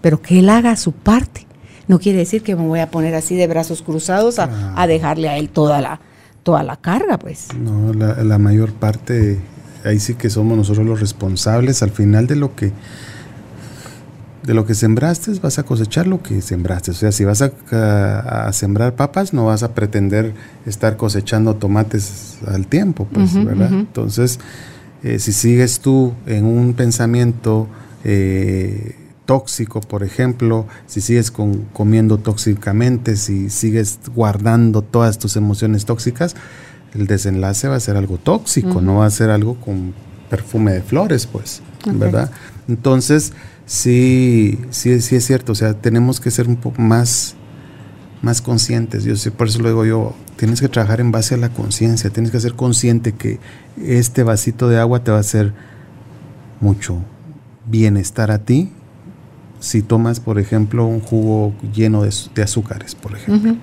Pero que Él haga su parte no quiere decir que me voy a poner así de brazos cruzados a, dejarle a Él toda la, toda la carga, pues.
No, la, la mayor parte, ahí sí que somos nosotros los responsables al final de lo que de lo que sembraste vas a cosechar lo que sembraste. O sea, si vas a, sembrar papas, no vas a pretender estar cosechando tomates al tiempo, pues, ¿verdad? Entonces, eh, si sigues tú en un pensamiento eh, tóxico, por ejemplo, si sigues comiendo tóxicamente, si sigues guardando todas tus emociones tóxicas, el desenlace va a ser algo tóxico, no va a ser algo con perfume de flores, pues, ¿verdad? Entonces, sí, sí, sí es cierto, o sea, tenemos que ser un poco más, más conscientes. Yo sé, por eso lo digo yo, tienes que trabajar en base a la conciencia, tienes que ser consciente que este vasito de agua te va a hacer mucho bienestar a ti si tomas, por ejemplo, un jugo lleno de, azúcares, por ejemplo.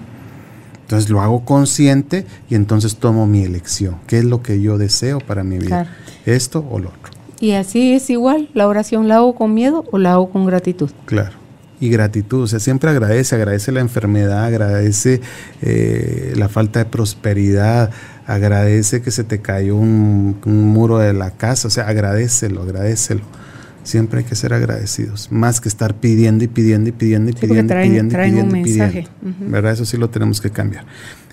Entonces lo hago consciente y entonces tomo mi elección. ¿Qué es lo que yo deseo para mi vida? ¿Esto o lo otro?
Y así es igual, la oración la hago con miedo o la hago con gratitud.
Claro. Y gratitud, o sea, siempre agradece, agradece la enfermedad, agradece eh, la falta de prosperidad, agradece que se te cayó un, muro de la casa, o sea, agradecelo, agradecelo. Siempre hay que ser agradecidos, más que estar pidiendo y pidiendo y pidiendo y pidiendo, y pidiendo, y pidiendo, pidiendo. ¿Verdad? Eso sí lo tenemos que cambiar.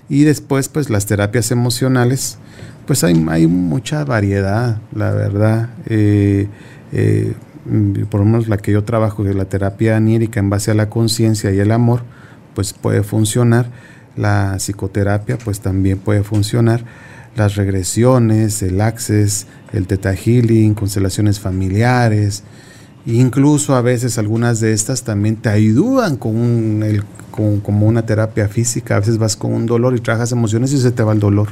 Y después, pues las terapias emocionales, pues hay, mucha variedad, la verdad. Eh, eh, por lo menos la que yo trabajo, que la terapia anírica en base a la conciencia y el amor, pues puede funcionar. La psicoterapia, pues también puede funcionar. Las regresiones, el access, el teta healing, constelaciones familiares, incluso a veces algunas de estas también te ayudan con, el, con como una terapia física. A veces vas con un dolor y trabajas emociones y se te va el dolor.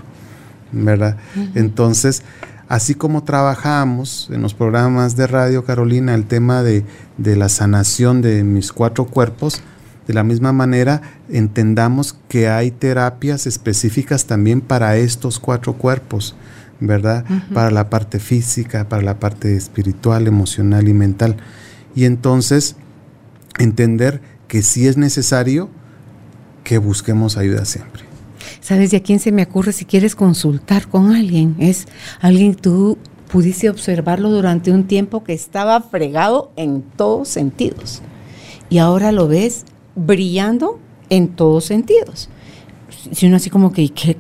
¿Verdad? Entonces, así como trabajamos en los programas de Radio Carolina el tema de, la sanación de mis cuatro cuerpos, de la misma manera entendamos que hay terapias específicas también para estos cuatro cuerpos, ¿verdad? Para la parte física, para la parte espiritual, emocional y mental. y entonces entender que sí es necesario que busquemos ayuda siempre.
¿Sabes de a quién se me ocurre si quieres consultar con alguien? Es alguien tú pudiste observarlo durante un tiempo que estaba fregado en todos sentidos. Y ahora lo ves brillando en todos sentidos. Si uno así como que, ¿qué,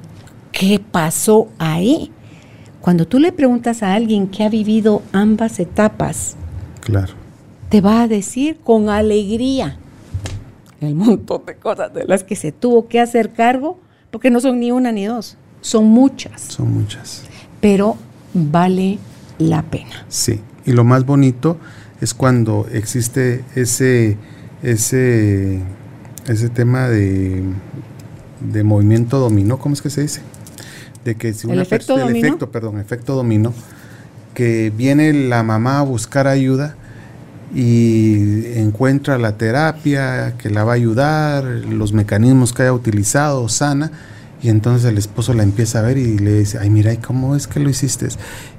qué pasó ahí? Cuando tú le preguntas a alguien que ha vivido ambas etapas,
claro.
te va a decir con alegría el montón de cosas de las que se tuvo que hacer cargo, porque no son ni una ni dos, son muchas.
Son muchas.
Pero vale la pena.
Sí, y lo más bonito es cuando existe ese, ese, ese tema de, de movimiento dominó, ¿cómo es que se dice? De que si
¿El efecto dominó?
efecto, perdón, efecto dominó, que viene la mamá a buscar ayuda y encuentra la terapia que la va a ayudar, los mecanismos que haya utilizado, sana, y entonces el esposo la empieza a ver y le dice, ay, mira, ¿y cómo es que lo hiciste?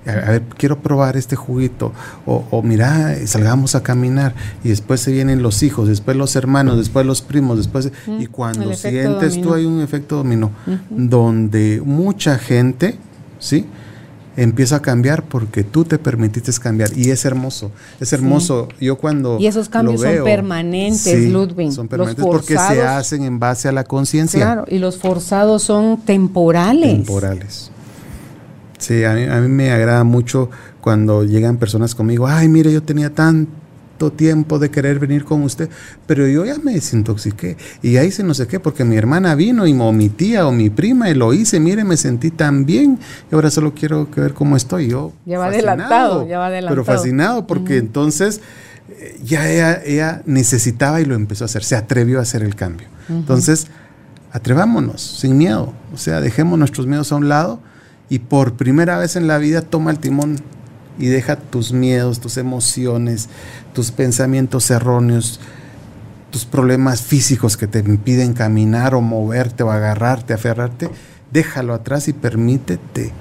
A, ver, quiero probar este juguito. O, o, mira, salgamos a caminar. Y después se vienen los hijos, después los hermanos, después los primos, después...
Mm,
y cuando sientes
dominó.
tú hay un efecto dominó, donde mucha gente, ¿sí? Empieza a cambiar porque tú te permitiste cambiar y es hermoso, es hermoso. Yo cuando
Y esos cambios
lo
son permanentes,
sí,
Ludwig.
Son
Los
permanentes porque se hacen en base a la conciencia.
Claro, y los forzados son temporales.
temporales. Sí, a mí, a mí me agrada mucho cuando llegan personas conmigo, ay, mire, yo tenía tanto tiempo de querer venir con usted, pero yo ya me desintoxiqué y ya hice no sé qué, porque mi hermana vino y o mi tía o mi prima y lo hice, mire, me sentí tan bien y ahora solo quiero ver cómo estoy. Yo
Ya va adelantado, ya va adelantado.
Pero fascinado porque entonces eh, ya ella, ella necesitaba y lo empezó a hacer, se atrevió a hacer el cambio. Entonces, atrevámonos, sin miedo, o sea, dejemos nuestros miedos a un lado y por primera vez en la vida toma el timón y deja tus miedos, tus emociones, tus pensamientos erróneos, tus problemas físicos que te impiden caminar o moverte o agarrarte, aferrarte, déjalo atrás y permítete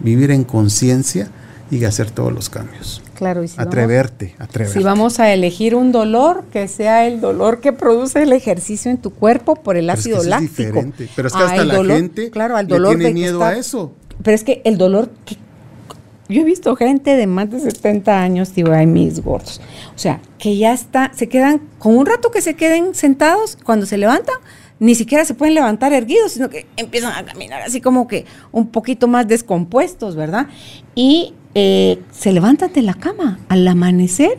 vivir en conciencia y hacer todos los cambios.
Claro, y si vamos-
Atreverte, atreverte.
Si vamos a elegir un dolor, que sea el dolor que produce el ejercicio en tu cuerpo por el
Pero es que
ácido
es
láctico.
diferente. Pero es que
Ah,
hasta la
dolor-
gente
claro, al
le
dolor
tiene miedo
está-
a eso.
Pero es que el dolor que yo he visto gente de más de 70 años, digo, ay, mis gordos. O sea, que ya está, se quedan, con un rato que se queden sentados, cuando se levantan, ni siquiera se pueden levantar erguidos, sino que empiezan a caminar así como que un poquito más descompuestos, ¿verdad? Y eh, se levantan de la cama al amanecer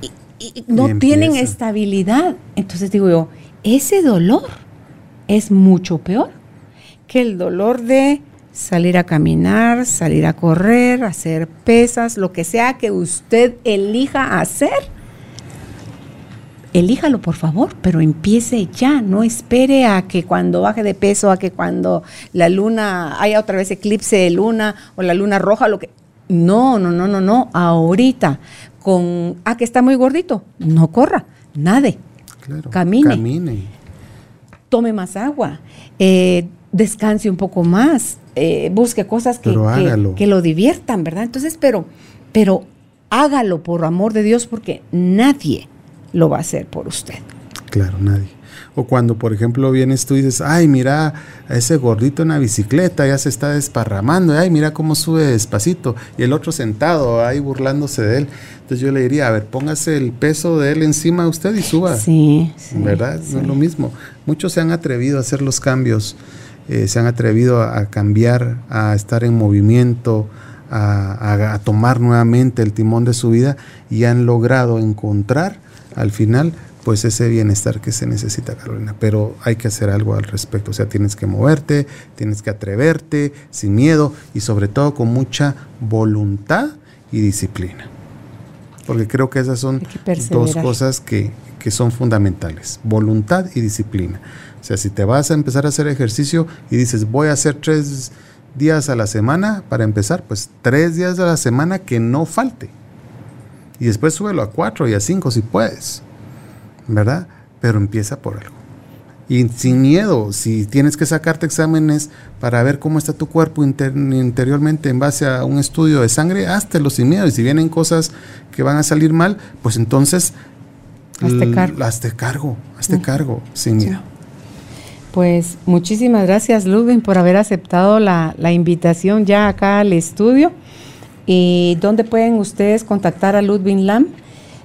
y, y no
Y
tienen estabilidad. Entonces digo yo, ese dolor es mucho peor que el dolor de salir a caminar, salir a correr, hacer pesas, lo que sea que usted elija hacer. Elíjalo, por favor, pero empiece ya, no espere a que cuando baje de peso, a que cuando la luna haya otra vez eclipse de luna o la luna roja, lo que no, no, no, no, no, ahorita con ah que está muy gordito, no corra, nade,
Claro,
Camine.
Camine.
tome más agua, eh, descanse un poco más, eh, busque cosas que, que- lo diviertan, ¿verdad? Entonces, pero, pero hágalo por amor de Dios porque nadie lo va a hacer por usted.
Claro, nadie. O cuando, por ejemplo, vienes tú y dices, ay, mira a ese gordito en la bicicleta, ya se está desparramando, ay, mira cómo sube despacito, y el otro sentado ahí burlándose de él. Entonces yo le diría, a ver, póngase el peso de él encima de usted y suba.
Sí, sí,
¿Verdad?
sí.
No es lo mismo. Muchos se han atrevido a hacer los cambios, eh, se han atrevido a, a cambiar, a estar en movimiento, a, tomar nuevamente el timón de su vida y han logrado encontrar al final pues ese bienestar que se necesita, Carolina. Pero hay que hacer algo al respecto. O sea, tienes que moverte, tienes que atreverte sin miedo y sobre todo con mucha voluntad y disciplina. Porque creo que esas son
que
dos cosas que, que son fundamentales, voluntad y disciplina. O sea, si te vas a empezar a hacer ejercicio y dices, voy a hacer tres días a la semana para empezar, pues tres días a la semana que no falte. Y después súbelo a cuatro y a cinco si puedes, ¿verdad? Pero empieza por algo. y sin miedo. Si tienes que sacarte exámenes para ver cómo está tu cuerpo interiormente en base a un estudio de sangre, háztelo sin miedo. Y si vienen cosas que van a salir mal, pues entonces
hazte cargo.
Hazte cargo, hazte cargo, sin miedo.
Pues muchísimas gracias, Ludwig, por haber aceptado la, invitación ya acá al estudio. ¿Y dónde pueden ustedes contactar a Ludwig Lam?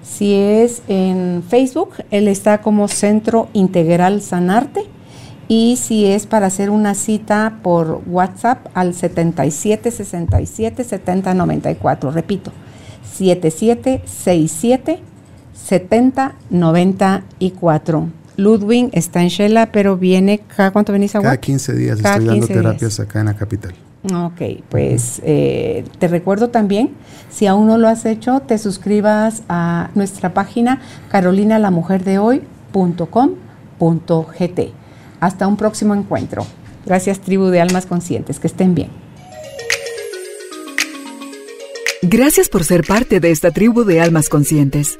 Si es en Facebook, él está como Centro Integral Sanarte. Y si es para hacer una cita por WhatsApp al 77 67 70 94. Repito, 7767 70 94. Ludwig está en Shela, pero viene cada cuánto venís a
Cada 15 días estoy dando terapias acá en la capital.
Ok, pues eh, te recuerdo también, si aún no lo has hecho, te suscribas a nuestra página carolinalamujerdehoy.com.gt. Hasta un próximo encuentro. Gracias tribu de almas conscientes, que estén bien.
Gracias por ser parte de esta tribu de almas conscientes.